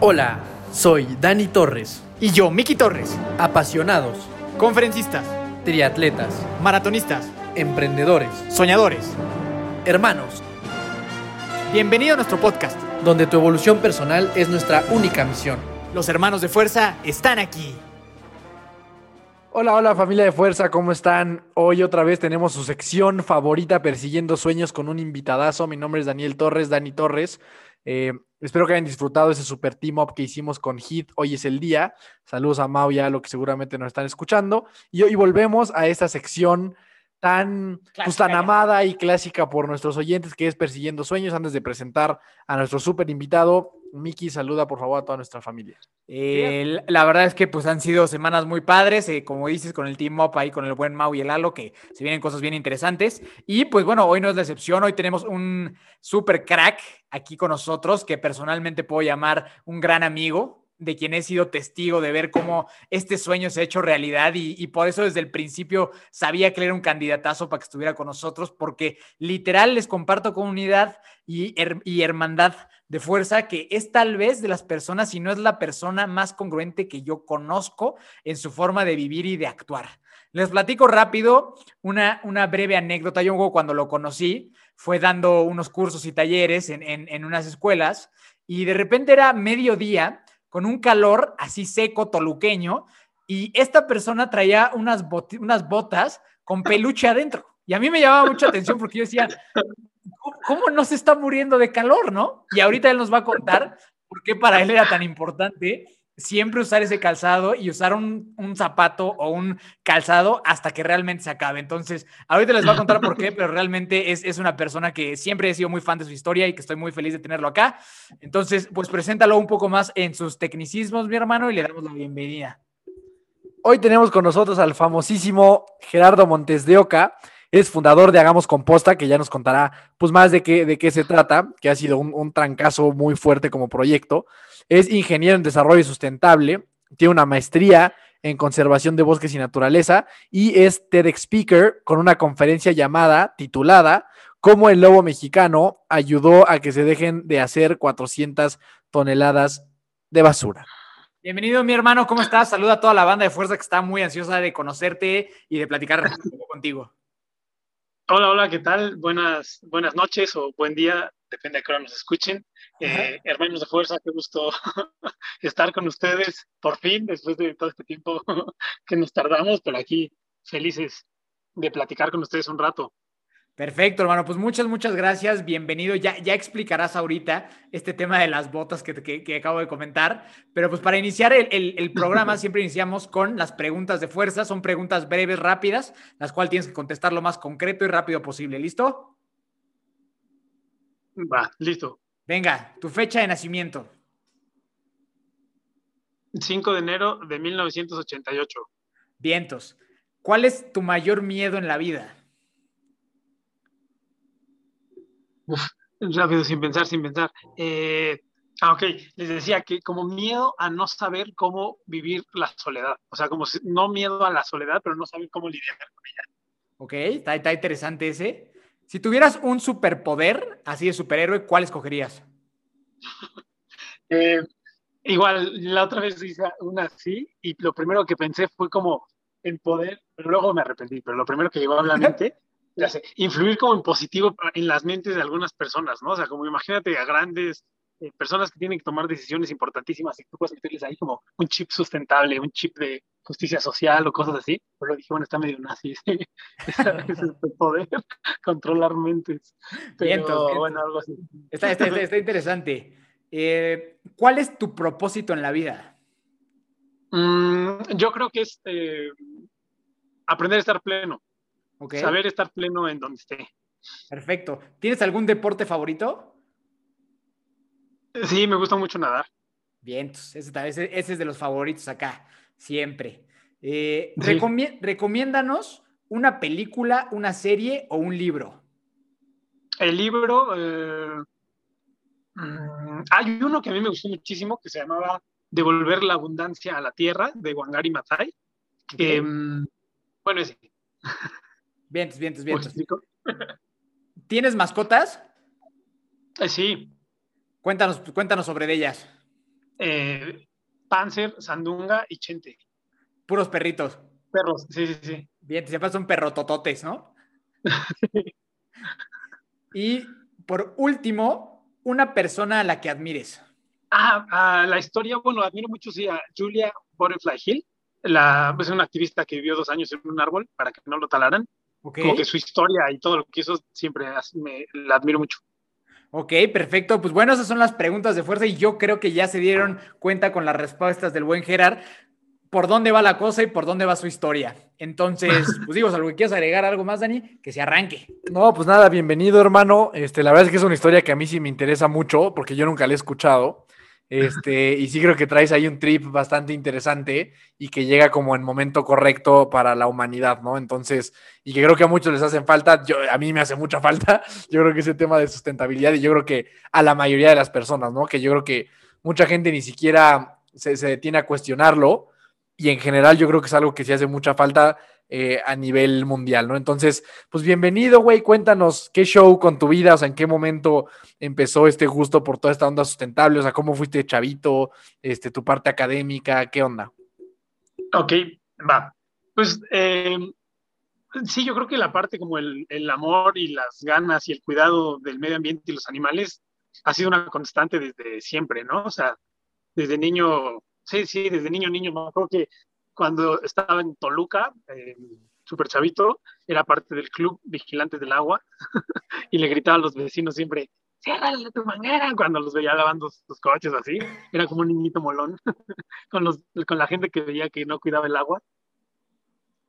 Hola, soy Dani Torres. Y yo, Miki Torres. Apasionados, Conferencistas, triatletas, maratonistas, emprendedores, soñadores. hermanos, Bienvenido a nuestro podcast. donde tu evolución personal es nuestra única misión. Los hermanos de fuerza están aquí. Hola, hola familia de fuerza, ¿cómo están? Hoy otra vez tenemos su sección favorita, Persiguiendo Sueños, con un invitadazo. Mi nombre es Daniel Torres, Dani Torres. Eh, espero que hayan disfrutado ese super team up que hicimos con Hit. Hoy es el día. Saludos a Mau y a lo que seguramente nos están escuchando. Y hoy volvemos a esta sección tan, pues, tan amada y clásica por nuestros oyentes, que es Persiguiendo Sueños. Antes de presentar a nuestro super invitado, Miki, saluda por favor a toda nuestra familia. Eh, la verdad es que pues han sido semanas muy padres, eh, como dices, con el Team Up ahí, con el buen Mau y el Lalo, que se vienen cosas bien interesantes. Y pues bueno, hoy no es la excepción, hoy tenemos un super crack aquí con nosotros, que personalmente puedo llamar un gran amigo, de quien he sido testigo de ver cómo este sueño se ha hecho realidad y, por eso desde el principio sabía que era un candidatazo para que estuviera con nosotros, porque literal les comparto comunidad y hermandad de fuerza, que es tal vez de las personas, si no es la persona más congruente que yo conozco en su forma de vivir y de actuar. Les platico rápido una, una breve anécdota. Yo cuando lo conocí fue dando unos cursos y talleres en, en, en unas escuelas y de repente era mediodía con un calor así seco, toluqueño, y esta persona traía unas, boti- unas botas con peluche adentro. Y a mí me llamaba mucha atención porque yo decía, ¿cómo, no se está muriendo de calor, no? Y ahorita él nos va a contar por qué para él era tan importante siempre usar ese calzado y usar un, un zapato o un calzado hasta que realmente se acabe. Entonces, ahorita les voy a contar por qué, pero realmente es, es una persona que siempre he sido muy fan de su historia y que estoy muy feliz de tenerlo acá. Entonces, pues preséntalo un poco más en sus tecnicismos, mi hermano, y le damos la bienvenida. Hoy tenemos con nosotros al famosísimo Gerardo Montes de Oca. Es fundador de Hagamos Composta, que ya nos contará pues más de qué, de qué se trata, que ha sido un, un trancazo muy fuerte como proyecto. Es ingeniero en desarrollo sustentable, tiene una maestría en conservación de bosques y naturaleza y es TEDx Speaker con una conferencia llamada, titulada, Cómo el lobo mexicano ayudó a que se dejen de hacer 400 toneladas de basura. Bienvenido, mi hermano, ¿cómo estás? Saluda a toda la banda de fuerza que está muy ansiosa de conocerte y de platicar contigo. Hola, hola, ¿qué tal? Buenas, buenas noches o buen día, depende de qué hora nos escuchen. Eh, hermanos de fuerza, qué gusto estar con ustedes por fin, después de todo este tiempo que nos tardamos, pero aquí felices de platicar con ustedes un rato. Perfecto, hermano. Pues muchas, muchas gracias. Bienvenido. Ya, ya explicarás ahorita este tema de las botas que, que- que acabo de comentar. Pero pues para iniciar el, el- el programa siempre iniciamos con las preguntas de fuerza. Son preguntas breves, rápidas, las cuales tienes que contestar lo más concreto y rápido posible. ¿Listo? Va, listo. Venga, tu fecha de nacimiento. 5 de enero de 1988. Vientos. ¿Cuál es tu mayor miedo en la vida? Rápido, sin pensar, sin pensar. Eh, ah, ok, les decía que como miedo a no saber cómo vivir la soledad. O sea, como si- no miedo a la soledad, pero no saber cómo lidiar. Ok, está, está interesante ese. Si tuvieras un superpoder, así de superhéroe, ¿cuál escogerías? Eh, igual, la otra vez hice una así y lo primero que pensé fue como en poder, pero luego me arrepentí, pero lo primero que llegó a la mente, ya sé, influir como en positivo en las mentes de algunas personas, ¿no? O sea, como imagínate a grandes eh, personas que tienen que tomar decisiones importantísimas y tú puedes meterles ahí como un chip sustentable, un chip de justicia social o cosas así, pero dije, bueno, está medio nazi, sí. Ese es el poder, controlar mentes. Pero vientos. bueno, algo así. Está, está- está- está interesante. Eh, ¿Cuál es tu propósito en la vida? Mm, yo creo que es eh, aprender a estar pleno, Saber estar pleno en donde esté. perfecto. ¿Tienes algún deporte favorito? Sí, me gusta mucho nadar. Bien, ese, está- ese- ese es de los favoritos acá, siempre. Eh, Sí. recomiéndanos una película, una serie o un libro. El libro, eh, mm, hay uno que a mí me gustó muchísimo que se llamaba Devolver la abundancia a la tierra de Wangari. Que, Ok. mm, bueno, ese. Vientos, vientos, ¿me vientos. ¿Tienes mascotas? Eh, sí, Cuéntanos, cuéntanos sobre ellas. eh, Panzer, Sandunga y Chente. Puros perritos. Perros, sí, sí, sí. Bien, siempre son perrotototes, ¿no? y por último, una persona a la que admires. Ah, ah, la historia, bueno, admiro mucho sí, a Julia Butterfly Hill, la, es una activista que vivió dos años en un árbol para que no lo talaran. Okay. Como que su historia y todo lo que hizo siempre me, la admiro mucho. Ok, perfecto. Pues bueno, esas son las preguntas de fuerza y yo creo que ya se dieron cuenta con las respuestas del buen Gerard por dónde va la cosa y por dónde va su historia. Entonces, pues digo, algo que quieras agregar algo más, Dani, que se arranque. No, pues nada, bienvenido, hermano. Este, la verdad es que es una historia que a mí sí me interesa mucho porque yo nunca la he escuchado. Este, y sí creo que traes ahí un trip bastante interesante y que llega como en momento correcto para la humanidad, ¿no? Entonces, y que creo que a muchos les hacen falta, a mí me hace mucha falta, yo creo que ese tema de sustentabilidad y yo creo que a la mayoría de las personas, ¿no? Que yo creo que mucha gente ni siquiera se, se detiene a cuestionarlo y en general yo creo que es algo que sí hace mucha falta eh, a nivel mundial, ¿no? Entonces, pues bienvenido, güey, cuéntanos qué show con tu vida, o sea, en qué momento empezó este gusto por toda esta onda sustentable, o sea, cómo fuiste chavito, este, tu parte académica, qué onda. Ok, va. Pues eh, sí, yo creo que la parte como el, amor y las ganas y el cuidado del medio ambiente y los animales ha sido una constante desde siempre, ¿no? O sea, desde niño, sí, sí, desde niño, niño, me que cuando estaba en Toluca, eh, súper chavito, era parte del club Vigilantes del Agua y le gritaba a los vecinos siempre, ciérrale tu manguera, cuando los veía lavando sus coches así. Era como un niñito molón con, los, con la gente que veía que no cuidaba el agua.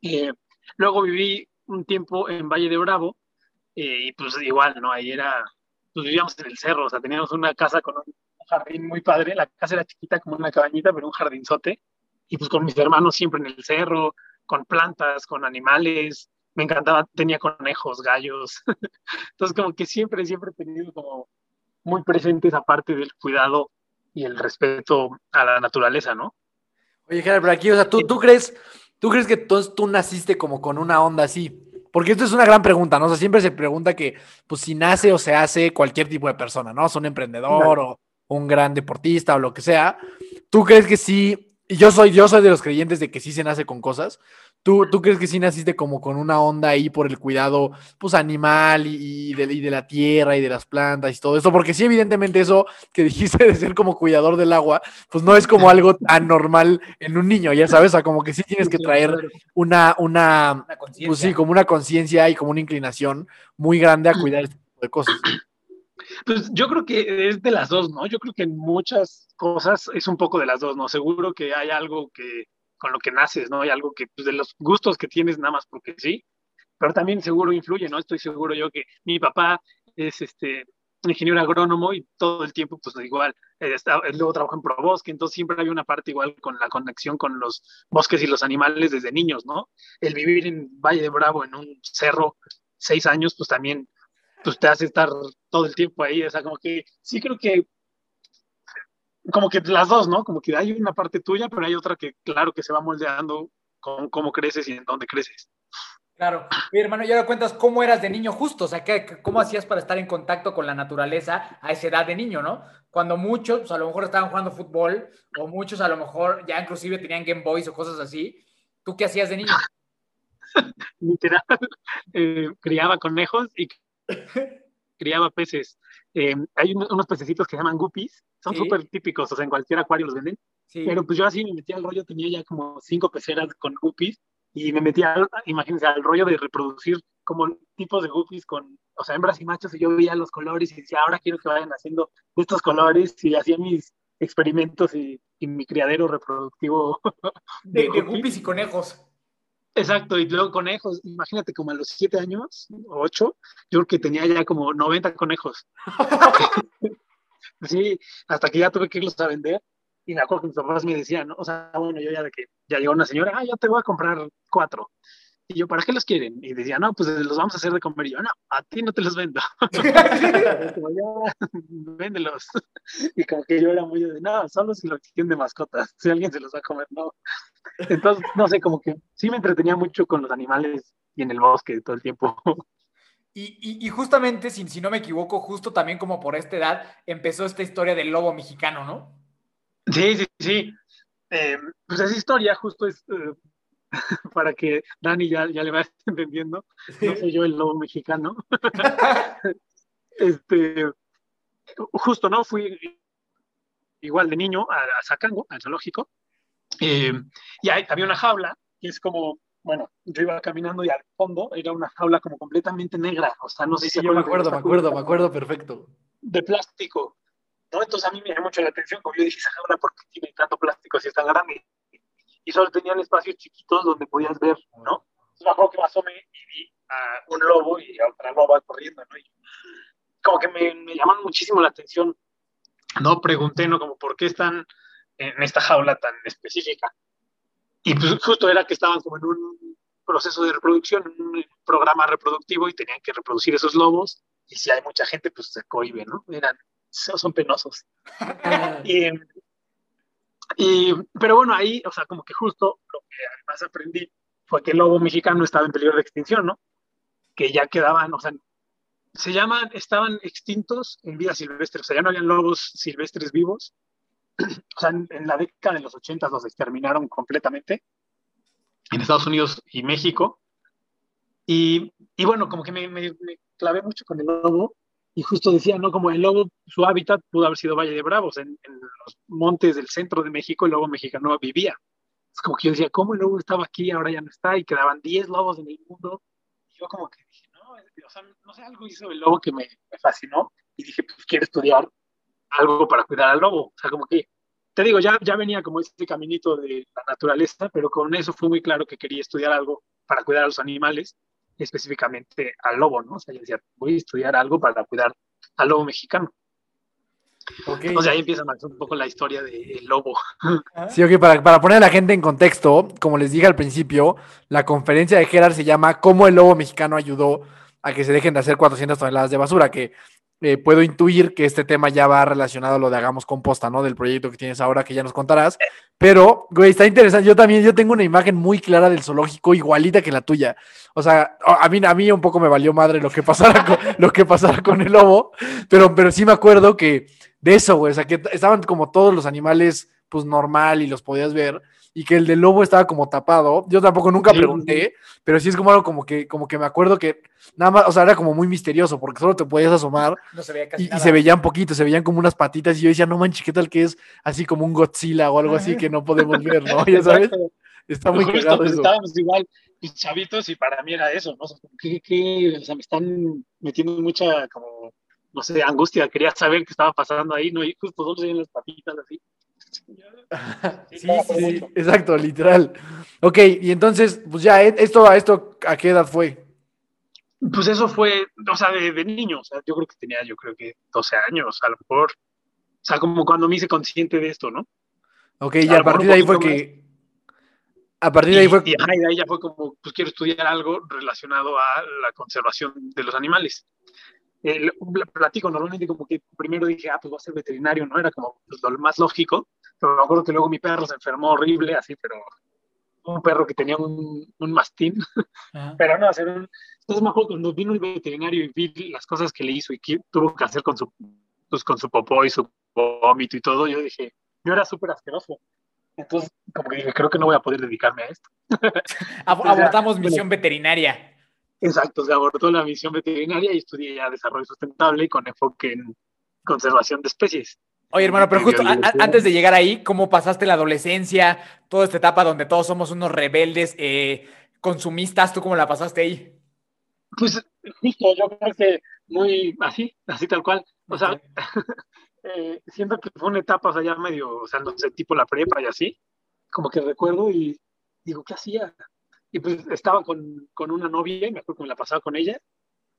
Eh, luego viví un tiempo en Valle de Bravo eh, y pues igual, ¿no? Ahí era, pues vivíamos en el cerro, o sea, teníamos una casa con un jardín muy padre, la casa era chiquita como una cabañita, pero un jardinzote y pues con mis hermanos siempre en el cerro, con plantas, con animales, me encantaba, tenía conejos, gallos, entonces como que siempre, siempre he tenido como muy presente esa parte del cuidado y el respeto a la naturaleza, ¿no? Oye, Gerard, pero aquí, o sea, ¿tú, tú crees, tú crees que entonces tú naciste como con una onda así? Porque esto es una gran pregunta, ¿no? O sea, siempre se pregunta que, pues, si nace o se hace cualquier tipo de persona, ¿no? O un emprendedor o un gran deportista o lo que sea. ¿Tú crees que sí y yo soy, yo soy de los creyentes de que sí se nace con cosas. ¿Tú, ¿Tú crees que sí naciste como con una onda ahí por el cuidado pues, animal y, y, de, y, de, la tierra y de las plantas y todo eso? Porque sí, evidentemente eso que dijiste de ser como cuidador del agua, pues no es como algo tan normal en un niño, ya sabes, o sea, como que sí tienes que traer una, una, una pues sí, como una conciencia y como una inclinación muy grande a cuidar este tipo de cosas. Pues yo creo que es de las dos, ¿no? Yo creo que en muchas cosas es un poco de las dos, ¿no? Seguro que hay algo que con lo que naces, ¿no? Hay algo que, pues de los gustos que tienes nada más porque sí, pero también seguro influye, ¿no? Estoy seguro yo que mi papá es este ingeniero agrónomo y todo el tiempo, pues igual, eh, está, luego trabajo en ProBosque, entonces siempre hay una parte igual con la conexión con los bosques y los animales desde niños, ¿no? El vivir en Valle de Bravo, en un cerro, seis años, pues también pues te hace estar todo el tiempo ahí, o sea, como que sí creo que como que las dos, ¿no? Como que hay una parte tuya, pero hay otra que claro que se va moldeando con cómo creces y en dónde creces. Claro. Mi hermano, ya ahora cuentas cómo eras de niño justo, o sea, ¿qué, ¿cómo hacías para estar en contacto con la naturaleza a esa edad de niño, no? Cuando muchos, pues a lo mejor estaban jugando fútbol, o muchos a lo mejor ya inclusive tenían Game Boys o cosas así. ¿Tú qué hacías de niño? Literal, eh, criaba conejos y criaba peces. Eh, hay un, unos pececitos que se llaman guppies, son súper sí. típicos, o sea, en cualquier acuario los venden. Sí. Pero pues yo así me metía al rollo, tenía ya como cinco peceras con guppies y me metía, imagínense, al rollo de reproducir como tipos de guppies con, o sea, hembras y machos y yo veía los colores y decía, ahora quiero que vayan haciendo estos colores y hacía mis experimentos y, y mi criadero reproductivo de, de, de guppies y conejos. Exacto, y luego conejos, imagínate como a los siete años, o ocho, yo creo que tenía ya como 90 conejos. sí, hasta que ya tuve que irlos a vender. Y me acuerdo que mis papás me decían, ¿no? o sea, bueno, yo ya de que ya llegó una señora, ah, yo te voy a comprar cuatro. Y yo, ¿para qué los quieren? Y decía, no, pues los vamos a hacer de comer. Y yo, no, a ti no te los vendo. véndelos. Y como que yo era muy de, no, solo si lo quieren de mascotas. Si alguien se los va a comer, no. Entonces, no sé, como que sí me entretenía mucho con los animales y en el bosque todo el tiempo. Y, y, y justamente, si, si, no me equivoco, justo también como por esta edad, empezó esta historia del lobo mexicano, ¿no? Sí, sí, sí. Eh, pues esa historia justo es eh, para que Dani ya, ya le vaya entendiendo. No soy yo el lobo mexicano. este, justo, ¿no? Fui igual de niño a, a Zacango, al zoológico, eh, y hay, había una jaula que es como, bueno, yo iba caminando y al fondo era una jaula como completamente negra, o sea, no sé Sí, si yo me acuerdo, me acuerdo, me acuerdo perfecto. De plástico, ¿no? Entonces a mí me llamó mucho la atención, como yo dije, esa jaula, ¿por qué tiene tanto plástico si es tan grande? Y solo tenían espacios chiquitos donde podías ver, ¿no? Entonces me acuerdo que me asomé y vi a un lobo y a otra loba corriendo, ¿no? Y como que me, me llamaron muchísimo la atención, ¿no? Pregunté, ¿no? Como, ¿por qué están en esta jaula tan específica? Y pues justo era que estaban como en un proceso de reproducción, un programa reproductivo y tenían que reproducir esos lobos. Y si hay mucha gente, pues se cohibe, ¿no? Eran, son penosos. Y, y, pero bueno, ahí, o sea, como que justo lo que además aprendí fue que el lobo mexicano estaba en peligro de extinción, ¿no? Que ya quedaban, o sea, se llaman, estaban extintos en vida silvestre, o sea, ya no habían lobos silvestres vivos. O sea, en, en la década de los 80 los exterminaron completamente en Estados Unidos y México. Y, y bueno, como que me, me, me, clavé mucho con el lobo y justo decía, ¿no? Como el lobo, su hábitat pudo haber sido Valle de Bravos, en, en los montes del centro de México el lobo mexicano vivía. Es como que yo decía, ¿cómo el lobo estaba aquí, ahora ya no está? Y quedaban 10 lobos en el mundo. Y yo como que dije, no, o sea, no sé, algo hizo el lobo que me, me fascinó. Y dije, pues quiero estudiar algo para cuidar al lobo. O sea, como que, te digo, ya, ya venía como este caminito de la naturaleza, pero con eso fue muy claro que quería estudiar algo para cuidar a los animales, específicamente al lobo, ¿no? O sea, yo decía, voy a estudiar algo para cuidar al lobo mexicano. Okay. O sea, ahí empieza más un poco la historia del lobo. Sí, ok, para, para poner a la gente en contexto, como les dije al principio, la conferencia de Gerard se llama ¿Cómo el lobo mexicano ayudó a que se dejen de hacer 400 toneladas de basura? Que eh, puedo intuir que este tema ya va relacionado a lo de Hagamos Composta, ¿no? Del proyecto que tienes ahora, que ya nos contarás. Pero, güey, está interesante. Yo también, yo tengo una imagen muy clara del zoológico, igualita que la tuya. O sea, a mí, a mí un poco me valió madre lo que pasara con, lo que pasara con el lobo, pero, pero sí me acuerdo que de eso, güey, o sea, que estaban como todos los animales, pues normal y los podías ver, y que el del lobo estaba como tapado. Yo tampoco nunca pregunté, pero sí es como algo como que, como que me acuerdo que nada más, o sea, era como muy misterioso, porque solo te podías asomar No se veía casi y, y nada. se veían poquito, se veían como unas patitas, y yo decía, no manches, ¿qué tal que es así como un Godzilla o algo así que no podemos ver, ¿no? Ya sabes, está muy Justo, cagado pues, eso. estábamos igual chavitos y para mí era eso, ¿no? O sea, me están metiendo mucha como, no sé, angustia, quería saber qué estaba pasando ahí, ¿no? Y justo solo se las patitas así. Sí, sí, exacto, literal. Ok, y entonces, pues ya, ¿eh? esto, esto, ¿a qué edad fue? Pues eso fue, o sea, de, de niño, o sea, yo creo que tenía, yo creo que 12 años, a lo mejor. O sea, como cuando me hice consciente de esto, ¿no? Ok, A y a partir de ahí fue que. A partir de ahí Y, fue. y, ajá, y de ahí ya fue como, pues quiero estudiar algo relacionado a la conservación de los animales. Eh, platico normalmente como que primero dije, ah, pues voy a ser veterinario, ¿no? Era como pues, lo más lógico, pero me acuerdo que luego mi perro se enfermó horrible, así, pero un perro que tenía un, un mastín, Ajá. pero no, hacer un... Entonces me acuerdo cuando vino el veterinario y vi las cosas que le hizo y que tuvo que hacer con su, pues, con su popó y su vómito y todo, yo dije, yo era súper asqueroso. Entonces, como que dije, creo que no voy a poder dedicarme a esto. Ab- Abortamos misión veterinaria. Exacto, se abortó la misión veterinaria y estudié ya desarrollo sustentable con enfoque en conservación de especies. Oye, hermano, pero Y justo antes de llegar ahí, ¿cómo pasaste la adolescencia? Toda esta etapa donde todos somos unos rebeldes eh, consumistas, ¿tú cómo la pasaste ahí? Pues justo, yo creo que muy así, así tal cual. O sea, Ok. eh, siento que fue una etapa, o sea, ya medio, o sea, no sé, tipo la prepa y así, como que recuerdo y digo, ¿qué hacía? Y pues estaba con, con una novia, y me acuerdo que me la pasaba con ella,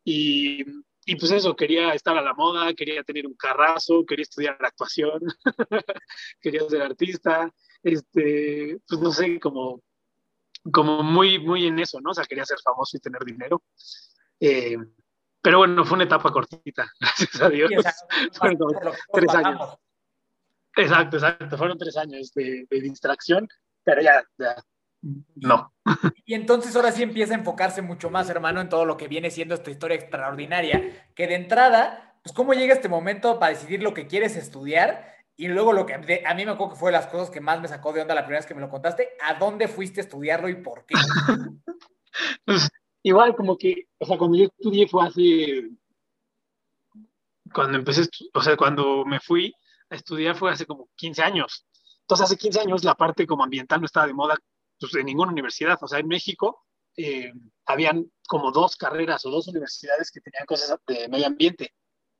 y, y pues eso, quería estar a la moda, quería tener un carrazo, quería estudiar actuación, quería ser artista, este, pues no sé, como, como muy, muy en eso, ¿no? O sea, quería ser famoso y tener dinero. Eh, pero bueno, fue una etapa cortita, gracias a Dios. Fueron como tres años. Exacto, exacto. Fueron tres años de, de distracción, pero ya, ya, no. Y entonces ahora sí empieza a enfocarse mucho más, hermano, en todo lo que viene siendo esta historia extraordinaria, que de entrada, pues cómo llega este momento para decidir lo que quieres estudiar Y luego lo que de- a mí me acuerdo que fue de las cosas que más me sacó de onda la primera vez que me lo contaste, ¿a dónde fuiste a estudiarlo y por qué? Pues, igual como que, o sea, cuando yo estudié fue hace, cuando empecé, o sea, cuando me fui a estudiar fue hace como 15 años. Entonces, hace 15 años la parte como ambiental no estaba de moda pues, en ninguna universidad. O sea, en México eh, habían como dos carreras o dos universidades que tenían cosas de medio ambiente.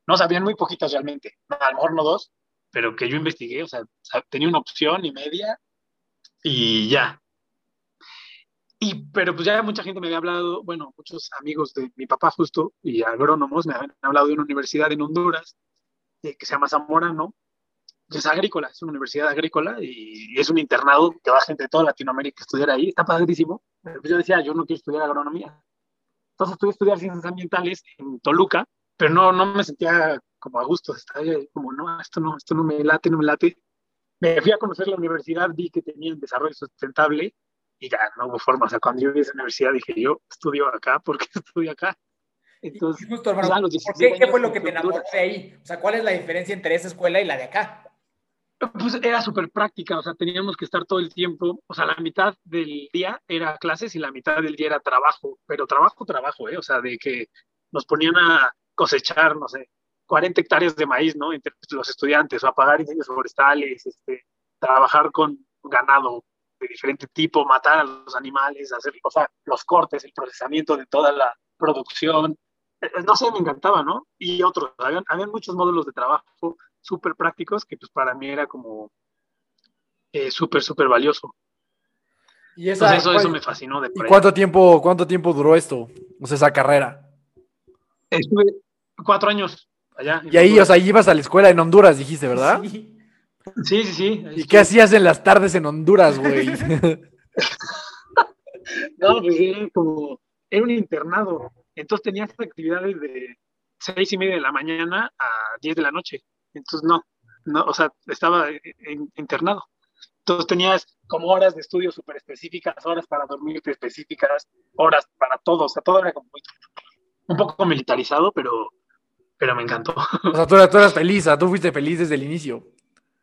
No, habían muy poquitas realmente. A lo mejor no dos, pero que yo investigué, o sea, tenía una opción y media y ya. Y, pero pues ya mucha gente me había hablado, bueno, muchos amigos de mi papá justo y agrónomos me habían hablado de una universidad en Honduras eh, que se llama Zamorano, es agrícola, es una universidad agrícola y, es un internado que va gente de toda Latinoamérica a estudiar ahí, está padrísimo. Pero pues yo decía, yo no quiero estudiar agronomía. Entonces estuve a estudiar ciencias ambientales en Toluca, pero no, no me sentía como a gusto, estaba como, no, esto no, esto no me late, no me late. Me fui a conocer la universidad, vi que tenían desarrollo sustentable y ya no hubo forma. O sea, cuando yo vi esa universidad dije, yo estudio acá, ¿por qué estudio acá? Entonces, justo, hermano, ¿por 16 qué, ¿qué fue lo que te en enamoró de ahí? O sea, ¿cuál es la diferencia entre esa escuela y la de acá? Pues era súper práctica, o sea, teníamos que estar todo el tiempo, o sea, la mitad del día era clases y la mitad del día era trabajo, pero trabajo, trabajo, ¿eh? O sea, de que nos ponían a cosechar, no sé, 40 hectáreas de maíz, ¿no? Entre los estudiantes, o apagar incendios forestales, este, trabajar con ganado de diferente tipo, matar a los animales, hacer, o sea, los cortes, el procesamiento de toda la producción. Eh, No sé, me encantaba, ¿no? Y otros, habían, habían muchos módulos de trabajo súper prácticos que pues para mí era como eh, súper, súper valioso. ¿Y, esa- Entonces eso, eso me fascinó de ¿y cuánto tiempo, cuánto tiempo duró esto? O sea, esa carrera. Estuve cuatro años allá. Y ahí, o sea, ibas a la escuela en Honduras, dijiste, ¿verdad? Sí. Sí, sí, sí. ¿Y qué hacías en las tardes en Honduras, güey? No, pues era como, era un internado. Entonces tenías actividades de seis y media de la mañana a diez de la noche. Entonces no, no, o sea, estaba en- internado. Entonces tenías como horas de estudio súper específicas, horas para dormirte específicas, horas para todo. O sea, todo era como muy- un poco militarizado, pero, pero me encantó. O sea, tú eras, tú eras feliz, sea, tú fuiste feliz desde el inicio.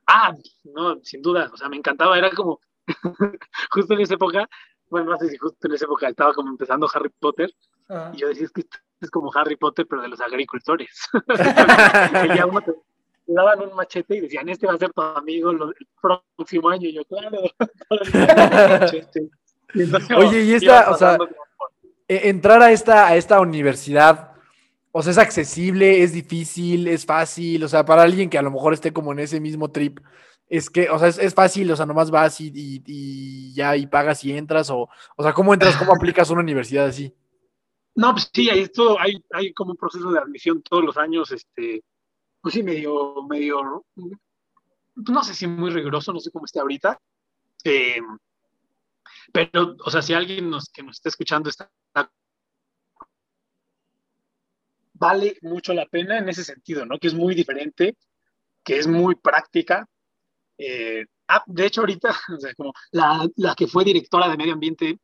Ah, no, sin duda, o sea, me encantaba, era como, justo en esa época, bueno, no sé si justo en esa época estaba como empezando Harry Potter, Ajá. y yo decía, es que es como Harry Potter, pero de los agricultores. Que ya uno te, te daban un machete y decían, este va a ser tu amigo lo- el próximo año, y yo, claro, machete. Y entonces, Oye, y esta, o sea, E- entrar a esta, a esta universidad, o sea, es accesible, es difícil, es fácil, o sea, para alguien que a lo mejor esté como en ese mismo trip, es que, o sea, es, es fácil, o sea, nomás vas y, y- y ya y pagas y entras, o, o sea, ¿cómo entras, cómo aplicas una universidad así? No, pues sí, hay, todo, hay, hay como un proceso de admisión todos los años, este, pues sí, medio, medio, no sé si muy riguroso, no sé cómo esté ahorita, eh, pero, o sea, si alguien nos, que nos está escuchando está, vale mucho la pena en ese sentido, ¿no? Que es muy diferente, que es muy práctica. eh, ah, de hecho, ahorita, o sea, como la, la que fue directora de medio ambiente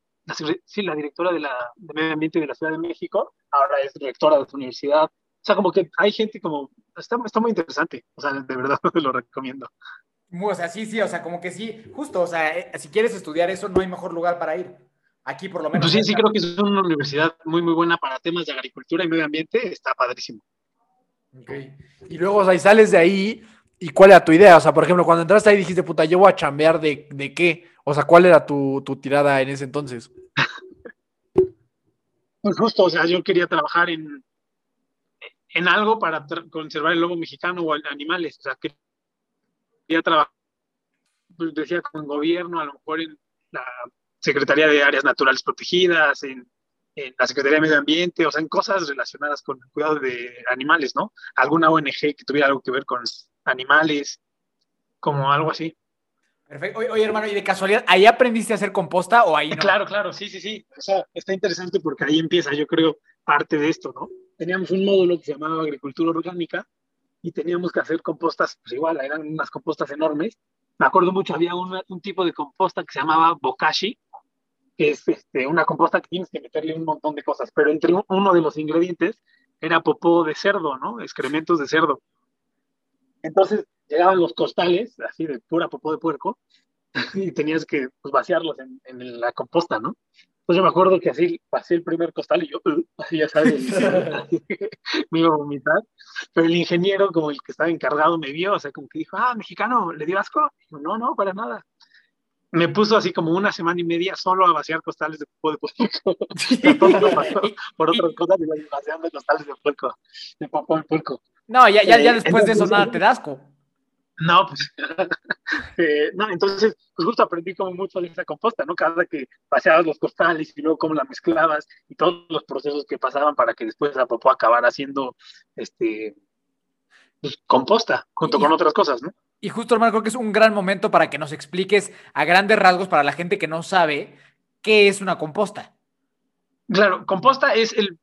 sí, la directora de, la, de Medio Ambiente de la Ciudad de México, ahora es rectora de su universidad. O sea, como que hay gente como, está, está muy interesante, o sea, de verdad lo recomiendo. O sea, sí, sí, o sea, como que sí, justo, o sea, eh, si quieres estudiar eso, no hay mejor lugar para ir. Aquí por lo menos. Pues sí, sí creo que es una universidad muy, muy buena para temas de agricultura y medio ambiente, está padrísimo. Ok. Y luego, o sea, y sales de ahí, ¿y cuál era tu idea? O sea, por ejemplo, cuando entraste ahí dijiste, puta, yo voy a chambear de, de qué? O sea, ¿cuál era tu, tu tirada en ese entonces? Pues justo, o sea, yo quería trabajar en, en algo para conservar el lobo mexicano o animales, o sea, que quería trabajar, pues decía, con gobierno, a lo mejor en la Secretaría de Áreas Naturales Protegidas, en, en la Secretaría de Medio Ambiente, o sea, en cosas relacionadas con el cuidado de animales, ¿no? Alguna ONG que tuviera algo que ver con animales, como algo así. Perfecto. Oye, oye, hermano, y de casualidad, ¿ahí aprendiste a hacer composta o ahí no? Claro, claro, sí, sí, sí. O sea, está interesante porque ahí empieza, yo creo, parte de esto, ¿no? Teníamos un módulo que se llamaba Agricultura Orgánica y teníamos que hacer compostas, pues igual, eran unas compostas enormes. Me acuerdo mucho, había un tipo de composta que se llamaba bokashi, que es este, una composta que tienes que meterle un montón de cosas, pero entre un- uno de los ingredientes era popó de cerdo, ¿no? Excrementos de cerdo. Entonces, llegaban los costales, así de pura popó de puerco, y tenías que pues, vaciarlos en, en la composta, ¿no? Entonces yo me acuerdo que así pasé el primer costal y yo, así ya sabes, me iba a vomitar. Pero el ingeniero, como el que estaba encargado, me vio, o sea, como que dijo, ah, mexicano, ¿le dio asco? Yo, no, no, para nada. Me puso así como una semana y media solo a vaciar costales de popó de puerco. Por otras cosas vaciando costales de puerco, de popó de puerco. No, ya, ya, ya Eh, después de eso nada te da asco. No, pues, eh, no, entonces, pues justo aprendí como mucho de esa composta, ¿no? Cada que vaciabas los costales y luego cómo la mezclabas y todos los procesos que pasaban para que después la popó acabara haciendo, este, pues, composta, junto con otras cosas, ¿no? Y justo, hermano, creo que es un gran momento para que nos expliques a grandes rasgos para la gente que no sabe qué es una composta. Claro, composta es el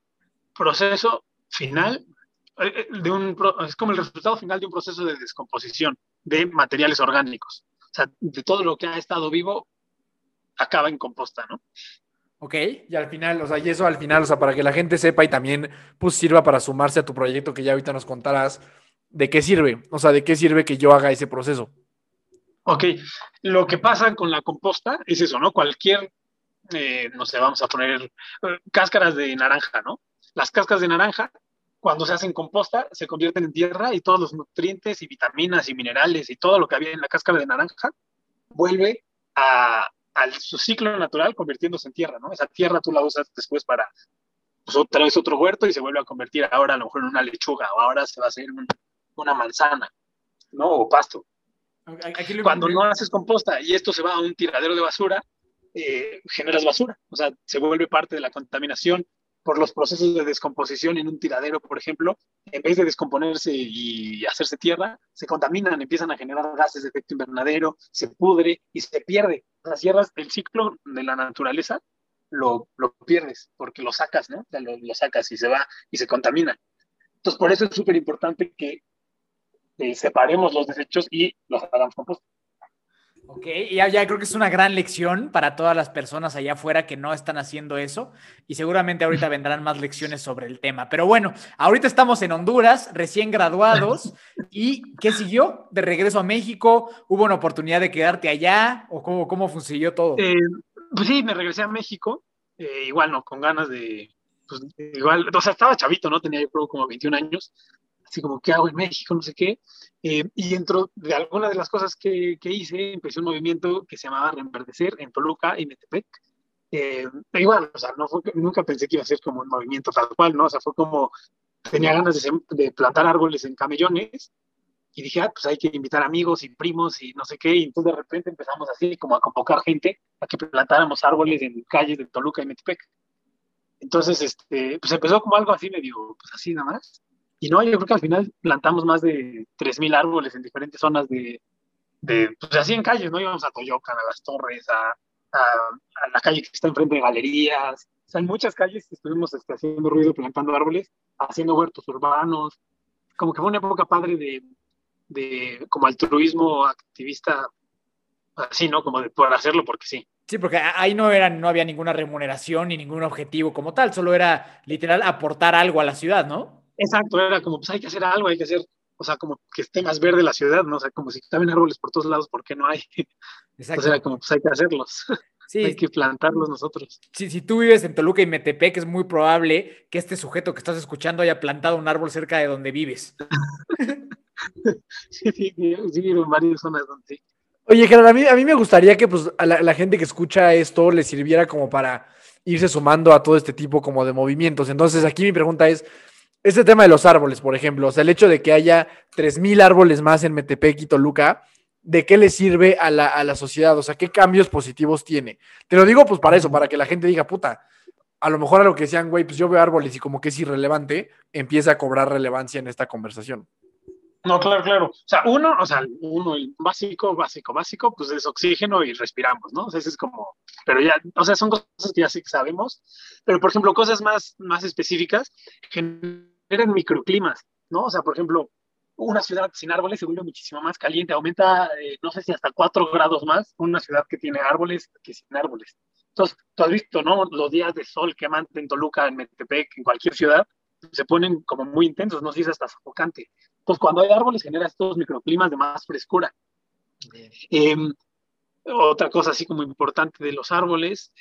proceso final eh, eh, de un, es como el resultado final de un proceso de descomposición de materiales orgánicos. O sea, de todo lo que ha estado vivo acaba en composta, ¿no? ¿Ok? Y al final, o sea, y eso al final, o sea, para que la gente sepa y también pues sirva para sumarse a tu proyecto que ya ahorita nos contarás de qué sirve, o sea, de qué sirve que yo haga ese proceso. Ok, lo que pasa con la composta es eso, ¿no? Cualquier, eh, no sé, vamos a poner eh, cáscaras de naranja, ¿no? Las cáscaras de naranja, cuando se hacen composta, se convierten en tierra y todos los nutrientes y vitaminas y minerales y todo lo que había en la cáscara de naranja vuelve a, a su ciclo natural convirtiéndose en tierra, ¿no? Esa tierra tú la usas después para, pues otra vez otro huerto y se vuelve a convertir ahora a lo mejor en una lechuga o ahora se va a hacer un- una manzana, ¿no? O pasto Aquí lo- cuando no haces composta y esto se va a un tiradero de basura, eh, generas basura. O sea, se vuelve parte de la contaminación por los procesos de descomposición en un tiradero, por ejemplo. En vez de descomponerse y hacerse tierra, se contaminan, empiezan a generar gases de efecto invernadero, se pudre y se pierde. O sea, cierras el ciclo de la naturaleza, lo, lo pierdes porque lo sacas, ¿no? Lo, sacas y se va y se contamina. Entonces, por eso es súper importante que eh, separemos los desechos y los hagamos composta. Ok, ya, ya creo que es una gran lección para todas las personas allá afuera que no están haciendo eso y seguramente ahorita vendrán más lecciones sobre el tema. Pero bueno, ahorita estamos en Honduras, recién graduados y ¿qué siguió? De regreso a México, ¿hubo una oportunidad de quedarte allá o cómo, cómo funcionó todo? Eh, pues sí, me regresé a México, eh, igual no, con ganas de, pues igual, o sea, estaba chavito, ¿no? Tenía yo creo como 21 años, así como, ¿qué hago en México? No sé qué. Eh, y dentro de algunas de las cosas que, que, hice, empecé un movimiento que se llamaba Reenverdecer en Toluca y Metepec. Eh, igual, o sea, no fue, nunca pensé que iba a ser como un movimiento tal cual, ¿no? O sea, fue como, tenía ganas de, de plantar árboles en camellones y dije, ah, pues hay que invitar amigos y primos y no sé qué, y entonces de repente empezamos así como a convocar gente a que plantáramos árboles en calles de Toluca y Metepec. Entonces, este, pues empezó como algo así medio, pues así nada más. Y no, yo creo que al final plantamos más de 3.000 árboles en diferentes zonas de, de, pues así en calles, ¿no? Íbamos a Toyocan, a las Torres, a, a, la calle que está enfrente de galerías. O sea, en muchas calles estuvimos este, haciendo ruido, plantando árboles, haciendo huertos urbanos. Como que fue una época padre de, de como altruismo activista, así, ¿no? Como de por hacerlo porque sí. Sí, porque ahí no, era, no había ninguna remuneración ni ningún objetivo como tal, solo era literal aportar algo a la ciudad, ¿no? Exacto, era como, pues hay que hacer algo, hay que hacer, o sea, como que esté más verde la ciudad, ¿no? O sea, como si estaban árboles por todos lados, ¿por qué no hay? Exacto. Entonces era como, pues hay que hacerlos. Sí. hay que plantarlos nosotros. Si, si tú vives en Toluca y Metepec, es muy probable que este sujeto que estás escuchando haya plantado un árbol cerca de donde vives. sí, sí, sí, en varias zonas donde sí. Oye, Gerard, a mí, a mí me gustaría que pues, a la, la, gente que escucha esto le sirviera como para irse sumando a todo este tipo como de movimientos. Entonces, aquí mi pregunta es, este tema de los árboles, por ejemplo, o sea, el hecho de que haya 3.000 árboles más en Metepec y Toluca, ¿de qué le sirve a la, a la sociedad? O sea, ¿qué cambios positivos tiene? Te lo digo pues para eso, para que la gente diga, puta, a lo mejor a lo que decían, güey, pues yo veo árboles y como que es irrelevante, empieza a cobrar relevancia en esta conversación. No, claro, claro. O sea, uno, o sea, uno, el básico, básico, básico, pues es oxígeno y respiramos, ¿no? O sea, eso es como, pero ya, o sea, son cosas que ya sí que sabemos, pero por ejemplo, cosas más, más específicas generan microclimas, ¿no? O sea, por ejemplo, una ciudad sin árboles se vuelve muchísimo más caliente, aumenta, eh, no sé si hasta 4 grados más, una ciudad que tiene árboles que sin árboles. Entonces, tú has visto, ¿no? Los días de sol que mandan en Toluca, en Metepec, en cualquier ciudad, se ponen como muy intensos, no sé si es hasta sofocante Entonces, cuando hay árboles, genera estos microclimas de más frescura. Eh, otra cosa así como importante de los árboles,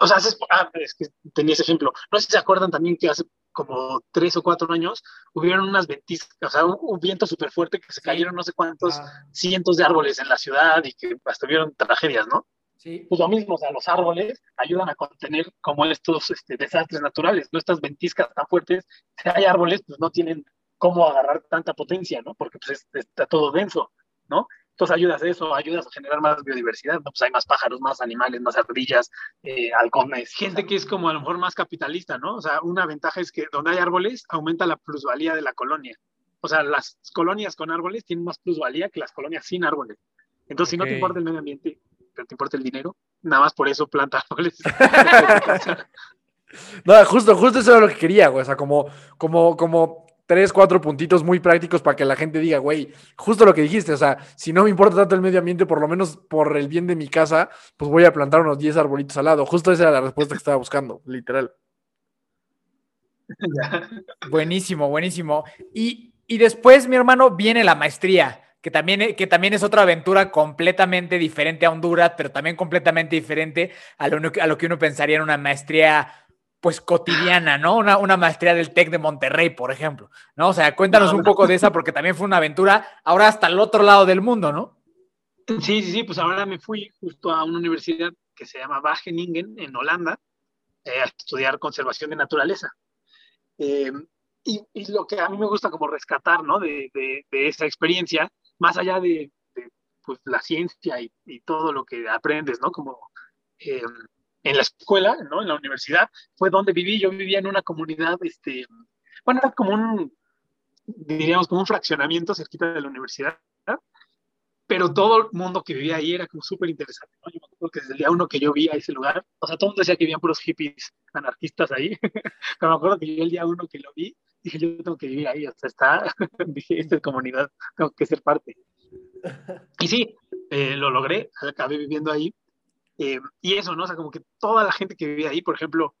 o sea, haces, ah, es que tenía ese ejemplo. No sé si se acuerdan también que hace como tres o cuatro años hubieron unas ventiscas, o sea, un, un viento súper fuerte que se cayeron no sé cuántos Ah, cientos de árboles en la ciudad y que hasta hubieron tragedias, ¿no? sí. Pues lo mismo, o sea, los árboles ayudan a contener como estos este, desastres naturales, ¿no? Estas ventiscas tan fuertes, si hay árboles, pues no tienen cómo agarrar tanta potencia, ¿no? Porque pues es- está todo denso, ¿no? Entonces ayudas a eso, ayudas a generar más biodiversidad, ¿no? Pues hay más pájaros, más animales, más ardillas, eh, halcones, gente que es como a lo mejor más capitalista, ¿no? O sea, una ventaja es que donde hay árboles aumenta la plusvalía de la colonia. O sea, las colonias con árboles tienen más plusvalía que las colonias sin árboles. Entonces, si no te importa el medio ambiente, pero te importa el dinero, nada más por eso planta árboles. No, justo, justo eso era lo que quería, güey. O sea, como, como, como tres, cuatro puntitos muy prácticos para que la gente diga, güey, justo lo que dijiste. O sea, si no me importa tanto el medio ambiente, por lo menos por el bien de mi casa, pues voy a plantar unos 10 arbolitos al lado. Justo esa era la respuesta que estaba buscando, literal. Buenísimo, buenísimo. Y, y después, mi hermano, viene la maestría, que también, e- que también es otra aventura completamente diferente a Honduras, pero también completamente diferente a lo, a lo que uno pensaría en una maestría, pues cotidiana, ¿no? Una, una maestría del TEC de Monterrey, por ejemplo, ¿no? O sea, cuéntanos No, un poco de esa, porque también fue una aventura ahora hasta el otro lado del mundo, ¿no? Sí, sí, sí, pues ahora me fui justo a una universidad que se llama Wageningen en Holanda eh, a estudiar conservación de naturaleza. Eh, y, y lo que a mí me gusta como rescatar, ¿no? De, de, de esa experiencia, más allá de, de, pues, la ciencia y, y, todo lo que aprendes, ¿no? Como eh, en la escuela, ¿no? En la universidad, fue donde viví. Yo vivía en una comunidad, este, bueno, era como un, diríamos, como un fraccionamiento cerquita de la universidad pero todo el mundo que vivía ahí era como súper interesante, ¿no? Yo acuerdo que desde el día uno que yo vi a ese lugar, o sea, todo el mundo decía que vivían puros hippies anarquistas ahí, pero me acuerdo que yo el día uno que lo vi, dije, yo tengo que vivir ahí, o sea, está, dije, esta es comunidad, tengo que ser parte. Y sí, eh, lo logré, acabé viviendo ahí, eh, y eso, ¿no? O sea, como que toda la gente que vivía ahí, por ejemplo,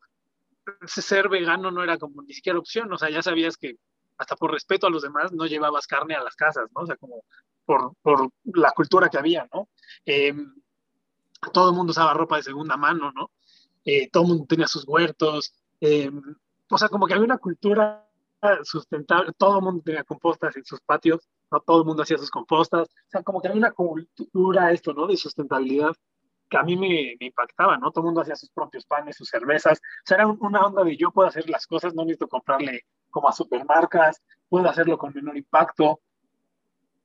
ser vegano no era como ni siquiera opción, o sea, ya sabías que hasta por respeto a los demás no llevabas carne a las casas, ¿no? O sea, como por, por la cultura que había, ¿no? Eh, todo el mundo usaba ropa de segunda mano, ¿no? Eh, todo el mundo tenía sus huertos, eh, o sea, como que había una cultura sustentable, todo el mundo tenía compostas en sus patios, no todo el mundo hacía sus compostas, o sea, como que había una cultura esto, ¿no? De sustentabilidad que a mí me, me, impactaba, ¿no? Todo el mundo hacía sus propios panes, sus cervezas, o sea, era una onda de yo puedo hacer las cosas, no necesito comprarle como a supermarcas, puedo hacerlo con menor impacto,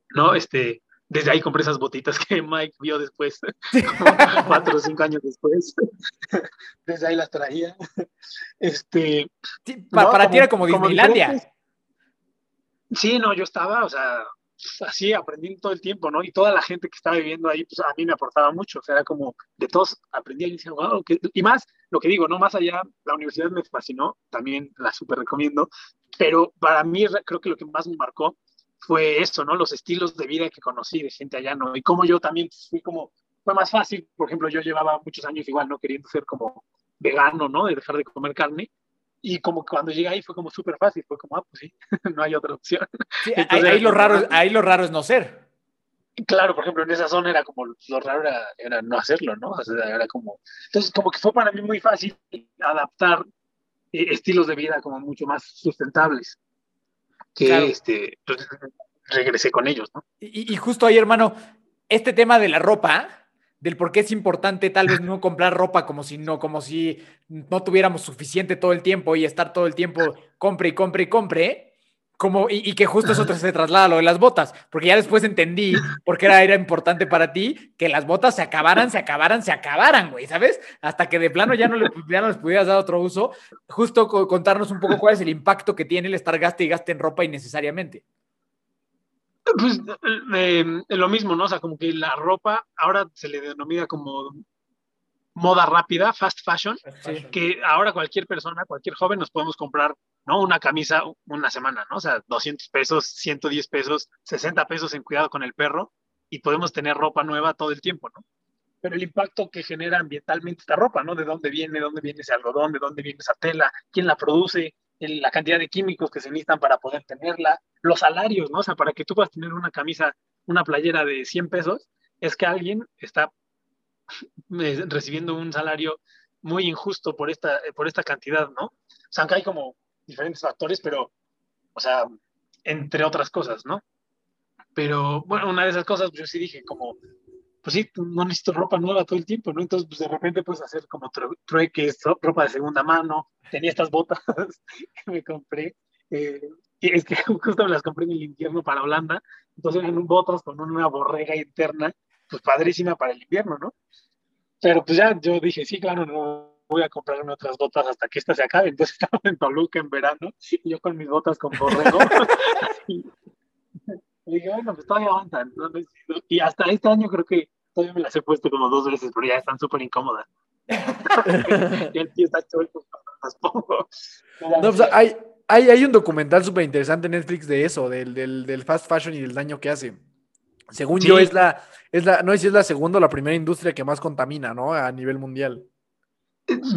¿no? Este, desde ahí compré esas botitas que Mike vio después, cuatro o cinco años después, desde ahí las traía, este... Sí, para, ¿no? para como, ti era como Disneylandia. Sí, no, yo estaba, o sea, así aprendiendo todo el tiempo, ¿no? Y toda la gente que estaba viviendo ahí, pues a mí me aportaba mucho, o sea, era como de todos aprendía y decía, wow, que... y más, lo que digo, ¿no? Más allá, la universidad me fascinó, también la súper recomiendo, pero para mí creo que lo que más me marcó fue eso, ¿no? Los estilos de vida que conocí de gente allá, ¿no? Y como yo también fui como, fue más fácil, por ejemplo, yo llevaba muchos años igual, ¿no? Queriendo ser como vegano, ¿no? De dejar de comer carne. Y como cuando llegué ahí fue como súper fácil, fue como, ah, pues sí, no hay otra opción. Sí, Entonces, ahí, ahí, lo raro, ahí lo raro es no ser. Claro, por ejemplo, en esa zona era como, lo raro era, era no hacerlo, ¿no? O sea, era como, entonces como que fue para mí muy fácil adaptar eh, estilos de vida como mucho más sustentables que claro. este, pues, regresé con ellos, ¿no? Y, y, justo ahí, hermano, este tema de la ropa, del por qué es importante tal vez no comprar ropa como si no, como si no tuviéramos suficiente todo el tiempo y estar todo el tiempo compre y compre y compre. Como, y, y que justo eso se traslada a lo de las botas, porque ya después entendí por qué era, era importante para ti que las botas se acabaran, se acabaran, se acabaran, güey, ¿sabes? Hasta que de plano ya no, le, ya no les pudieras dar otro uso. Justo contarnos un poco cuál es el impacto que tiene el estar gaste y gaste en ropa innecesariamente. Pues eh, lo mismo, ¿no? O sea, como que la ropa ahora se le denomina como moda rápida, fast fashion, que ahora cualquier persona, cualquier joven nos podemos comprar, ¿no? Una camisa una semana, ¿no? O sea, 200 pesos, 110 pesos, 60 pesos en cuidado con el perro y podemos tener ropa nueva todo el tiempo, ¿no? Pero el impacto que genera ambientalmente esta ropa, ¿no? De dónde viene, de dónde viene ese algodón, de dónde viene esa tela, quién la produce, la cantidad de químicos que se necesitan para poder tenerla, los salarios, ¿no? O sea, para que tú puedas tener una camisa, una playera de 100 pesos, es que alguien está eh, recibiendo un salario muy injusto por esta, por esta cantidad, ¿no? O sea, aunque hay como diferentes factores, pero, o sea, entre otras cosas, ¿no? Pero, bueno, una de esas cosas, pues, yo sí dije como, pues sí, no necesito ropa nueva todo el tiempo, ¿no? Entonces, pues de repente puedes hacer como tru- trueques, ro- ropa de segunda mano. Tenía estas botas que me compré. eh, es que justo me las compré en el invierno para Holanda. Entonces eran botas con una borrega interna, pues padrísima para el invierno, ¿no? Pero pues ya yo dije, sí, claro, no voy a comprarme otras botas hasta que esta se acabe. Entonces estaba en Toluca en verano, y yo con mis botas con borrego. y dije, bueno, pues todavía aguantan. ¿no? Y hasta este año creo que todavía me las he puesto como dos veces, pero ya están súper incómodas. y el tío está chueco las pongo. No, pues hay, hay, hay un documental súper interesante en Netflix de eso, del, del, del fast fashion y del daño que hace. Según Sí. yo, es la, es la, no sé si es la segunda o la primera industria que más contamina, ¿no? A nivel mundial.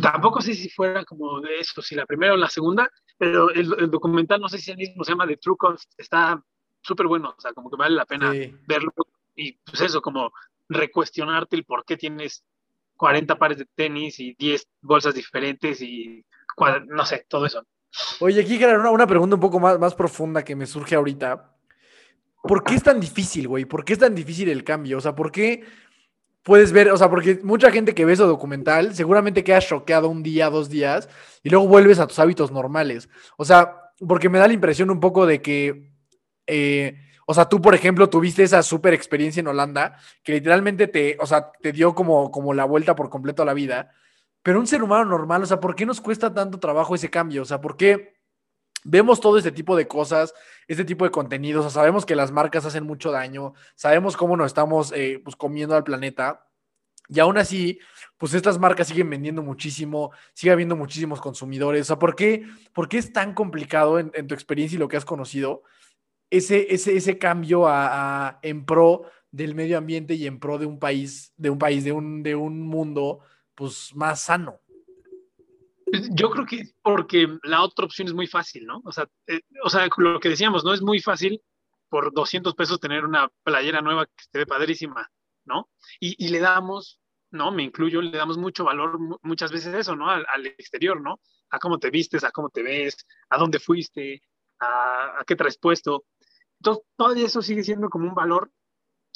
Tampoco sé si fuera como de eso, si la primera o la segunda, pero el, el documental, no sé si el mismo se llama The True Cost, está súper bueno, o sea, como que vale la pena Sí. verlo y pues eso, como recuestionarte el por qué tienes 40 pares de tenis y 10 bolsas diferentes y no sé, todo eso. Oye, aquí, una, una pregunta un poco más, más profunda que me surge ahorita. ¿Por qué es tan difícil, güey? ¿Por qué es tan difícil el cambio? O sea, ¿por qué puedes ver? O sea, porque mucha gente que ve ese documental seguramente queda choqueado un día, dos días, y luego vuelves a tus hábitos normales. O sea, porque me da la impresión un poco de que, eh, o sea, tú, por ejemplo, tuviste esa super experiencia en Holanda, que literalmente te, o sea, te dio como, como la vuelta por completo a la vida. Pero un ser humano normal, o sea, ¿por qué nos cuesta tanto trabajo ese cambio? O sea, ¿por qué vemos todo este tipo de cosas, este tipo de contenidos? O sea, sabemos que las marcas hacen mucho daño, sabemos cómo nos estamos eh, pues, comiendo al planeta. Y aún así, pues estas marcas siguen vendiendo muchísimo, sigue habiendo muchísimos consumidores. O sea, ¿por qué, por qué es tan complicado en, en tu experiencia y lo que has conocido ese, ese, ese cambio a, en pro del medio ambiente y en pro de un país, de un país, de un, de un mundo, pues más sano? Yo creo que porque la otra opción es muy fácil, ¿no? O sea, eh, o sea, lo que decíamos, no es muy fácil por 200 pesos tener una playera nueva que esté padrísima, ¿no? Y, y le damos, ¿no? Me incluyo, le damos mucho valor mu- muchas veces eso, ¿no? Al, al exterior, ¿no? A cómo te vistes, a cómo te ves, a dónde fuiste, a, a qué traes puesto. Entonces, todo eso sigue siendo como un valor,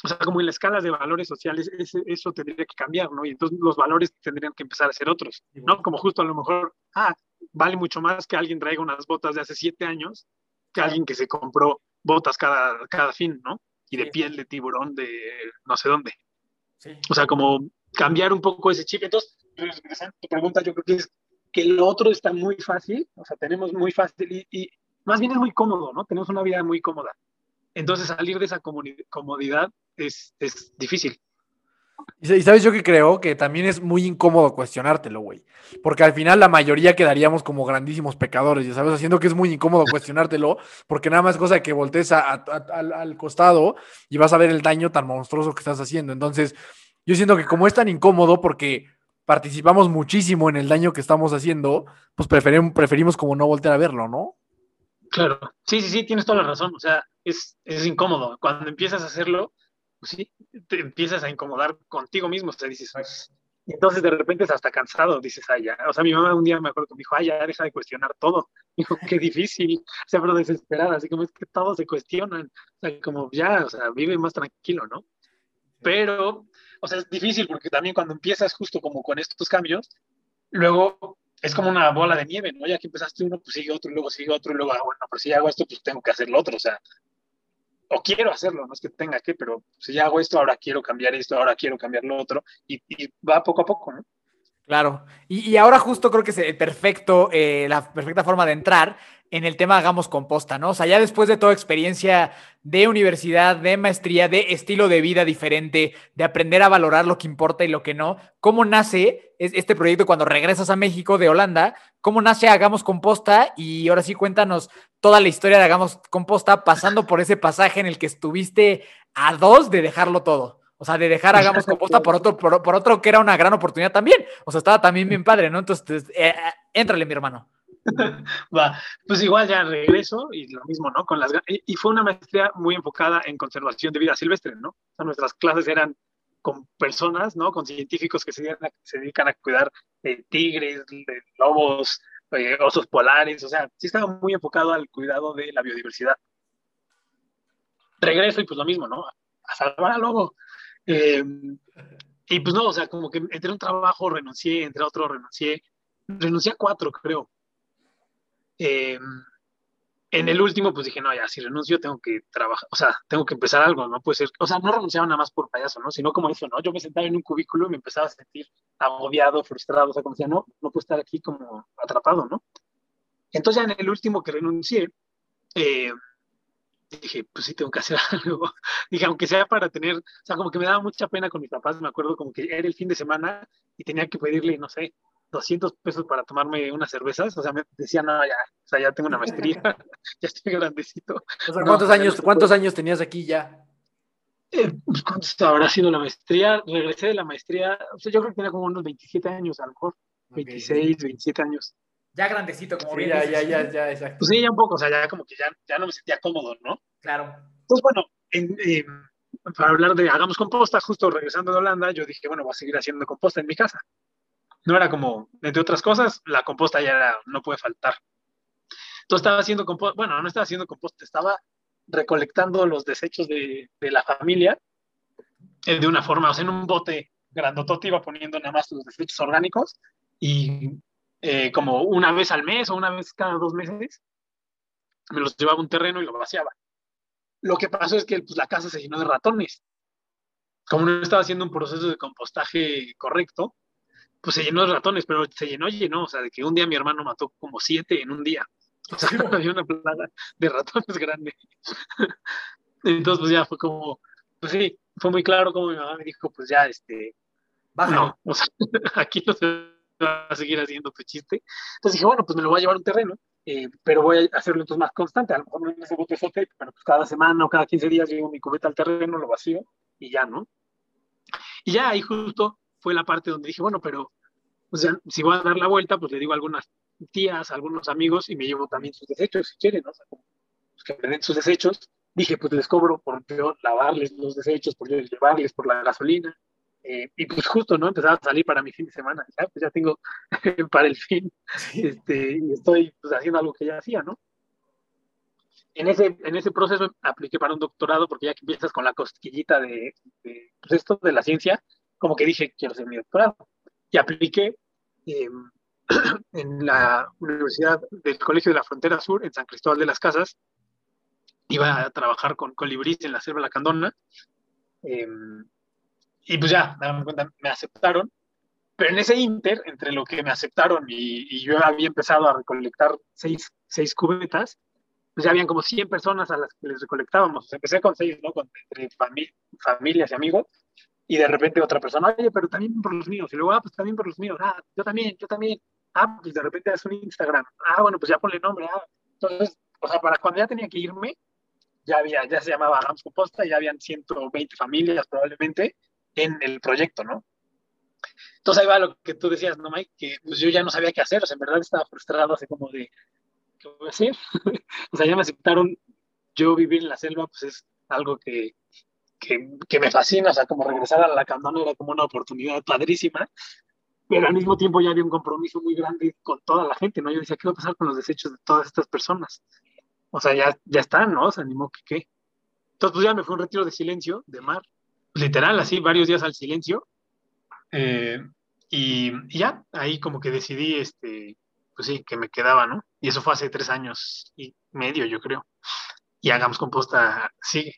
o sea, como en las escalas de valores sociales, ese- eso tendría que cambiar, ¿no? Y entonces los valores tendrían que empezar a ser otros, ¿no? Como justo a lo mejor, ah, vale mucho más que alguien traiga unas botas de hace siete años que alguien que se compró botas cada, cada fin, ¿no? Y de piel de tiburón de no sé dónde. Sí. O sea, como cambiar un poco ese chip. Entonces, tu pregunta, yo creo que es que lo otro está muy fácil, o sea, tenemos muy fácil y, y más bien es muy cómodo, ¿no? Tenemos una vida muy cómoda. Entonces, salir de esa comodidad es, es difícil. Y sa- y sabes yo que creo que también es muy incómodo cuestionártelo, güey. Porque al final la mayoría quedaríamos como grandísimos pecadores, ya sabes, haciendo que es muy incómodo cuestionártelo, porque nada más es cosa de que voltees a- a- a- al, costado y vas a ver el daño tan monstruoso que estás haciendo. Entonces, yo siento que como es tan incómodo porque participamos muchísimo en el daño que estamos haciendo, pues preferim- preferimos como no voltear a verlo, ¿no? Claro. Sí, sí, sí, tienes toda la razón. O sea, es, es incómodo. Cuando empiezas a hacerlo, pues sí, te empiezas a incomodar contigo mismo. O sea, dices, y entonces de repente es hasta cansado, dices, ay, ya. O sea, mi mamá un día me acuerdo que me dijo, ay, ya, deja de cuestionar todo. Dijo, qué difícil. O sea, pero desesperada, así como es que todos se cuestionan. O sea, como ya, o sea, vive más tranquilo, ¿no? Pero, o sea, es difícil porque también cuando empiezas justo como con estos cambios, luego es como una bola de nieve, ¿no? Ya que empezaste uno, pues sigue otro, y luego sigue otro, y luego, ah, bueno, pero si hago esto, pues tengo que hacer lo otro, o sea, o quiero hacerlo, no es que tenga que, pero si ya hago esto, ahora quiero cambiar esto, ahora quiero cambiar lo otro, y, va poco a poco, ¿no? Claro. Y, ahora justo creo que es perfecto, eh, la perfecta forma de entrar en el tema hagamos composta, ¿no? O sea, ya después de toda experiencia de universidad, de maestría, de estilo de vida diferente, de aprender a valorar lo que importa y lo que no, ¿cómo nace es- este proyecto cuando regresas a México de Holanda? ¿Cómo nace Hagamos Composta? Y ahora sí cuéntanos toda la historia de Hagamos Composta, pasando por ese pasaje en el que estuviste a dos de dejarlo todo. O sea, de dejar Hagamos Composta por otro, por, por otro que era una gran oportunidad también. O sea, estaba también bien padre, ¿no? Entonces, eh, eh, éntrale, mi hermano. Va, pues igual ya regreso y lo mismo, ¿no? Con las, y fue una maestría muy enfocada en conservación de vida silvestre, ¿no? O sea, nuestras clases eran con personas, ¿no? Con científicos que se se dedican a cuidar de tigres, de lobos, osos polares, o sea, sí estaba muy enfocado al cuidado de la biodiversidad. Regreso y pues lo mismo, ¿no? A salvar al lobo. Eh, y pues no, o sea, como que entre un trabajo renuncié, entre otro renuncié, renuncié a cuatro, creo. Eh, en el último, pues dije, no, ya, si renuncio tengo que trabajar, o sea, tengo que empezar algo, no puede ser, o sea, no renunciaba nada más por payaso, ¿no? Sino como eso, ¿no? Yo me sentaba en un cubículo y me empezaba a sentir agobiado, frustrado, o sea, como decía, no, no puedo estar aquí como atrapado, ¿no? Entonces ya en el último que renuncié, eh, dije, pues sí, tengo que hacer algo. dije, aunque sea para tener, o sea, como que me daba mucha pena con mis papás, me acuerdo como que era el fin de semana y tenía que pedirle, no sé, 200 pesos para tomarme unas cervezas, o sea, me decía, no, ya, o sea, ya tengo una maestría, ya estoy grandecito. O sea, ¿cuántos, años, ¿cuántos años tenías aquí ya? Eh, pues, ¿Cuántos habrá sido la maestría? Regresé de la maestría, o sea, yo creo que tenía como unos 27 años, a lo mejor, 26, 27 años. Ya grandecito, como Sí, bien ya, dices. ya, ya, ya, exacto. Pues sí, ya un poco, o sea, ya como que ya, ya no me sentía cómodo, ¿no? Claro. Entonces, bueno, en, eh, para hablar de hagamos composta, justo regresando de Holanda, yo dije, bueno, voy a seguir haciendo composta en mi casa. No era como, entre otras cosas, la composta ya era, no puede faltar. Entonces estaba haciendo composta, bueno, no estaba haciendo composta, estaba recolectando los desechos de, de la familia eh, de una forma, o sea, en un bote grandotote iba poniendo nada más los desechos orgánicos y eh, como una vez al mes o una vez cada dos meses me los llevaba a un terreno y lo vaciaba. Lo que pasó es que pues, la casa se llenó de ratones. Como no estaba haciendo un proceso de compostaje correcto, pues se llenó de ratones, pero se llenó, llenó. O sea, de que un día mi hermano mató como siete en un día. O sea, había una plaga de ratones grande. Entonces, pues ya fue como, pues sí, fue muy claro como mi mamá me dijo, pues ya, este, Bájalo. no, o sea, aquí no se va a seguir haciendo tu chiste. Entonces dije, bueno, pues me lo voy a llevar a un terreno, eh, pero voy a hacerlo entonces más constante. A lo mejor no en ese botezote, pero pues cada semana o cada 15 días llevo mi cubeta al terreno, lo vacío y ya, ¿no? Y ya ahí justo fue la parte donde dije, bueno, pero o sea, si voy a dar la vuelta, pues le digo a algunas tías, a algunos amigos y me llevo también sus desechos si quieren, ¿no? O sea, pues, que me den sus desechos. Dije, pues les cobro por yo lavarles los desechos, por yo llevarles por la gasolina. Eh, y pues justo, ¿no? Empezaba a salir para mi fin de semana. Ya, pues ya tengo para el fin. Este, y estoy pues, haciendo algo que ya hacía, ¿no? En ese, en ese proceso apliqué para un doctorado porque ya que empiezas con la cosquillita de, de pues esto de la ciencia, como que dije, quiero hacer mi doctorado. Y apliqué eh, en la Universidad del Colegio de la Frontera Sur, en San Cristóbal de las Casas. Iba a trabajar con colibrís en la selva lacandona. Eh, y pues ya, me cuenta, me aceptaron. Pero en ese inter, entre lo que me aceptaron y, y yo había empezado a recolectar seis, seis cubetas, pues ya habían como 100 personas a las que les recolectábamos. Empecé con seis, ¿no? Con, entre fami familias y amigos. Y de repente otra persona, oye, pero también por los míos. Y luego, ah, pues también por los míos. Ah, yo también, yo también. Ah, pues de repente es un Instagram. Ah, bueno, pues ya ponle nombre. Ah. Entonces, o sea, para cuando ya tenía que irme, ya había, ya se llamaba Hagamos Composta, ya habían 120 familias probablemente en el proyecto, ¿no? Entonces ahí va lo que tú decías, ¿no, Mike? Que pues, yo ya no sabía qué hacer, o sea, en verdad estaba frustrado, así como de, ¿qué voy a hacer? o sea, ya me aceptaron, yo vivir en la selva, pues es algo que, que, que me fascina, o sea, como regresar a la candona era como una oportunidad padrísima, pero al mismo tiempo ya había un compromiso muy grande con toda la gente, ¿no? Yo decía, ¿qué va a pasar con los desechos de todas estas personas? O sea, ya, ya están, ¿no? O sea, animó que qué. Entonces, pues ya me fue un retiro de silencio, de mar, literal, así, varios días al silencio. Eh, y, y, ya, ahí como que decidí, este, pues sí, que me quedaba, ¿no? Y eso fue hace tres años y medio, yo creo. Y hagamos composta, sigue.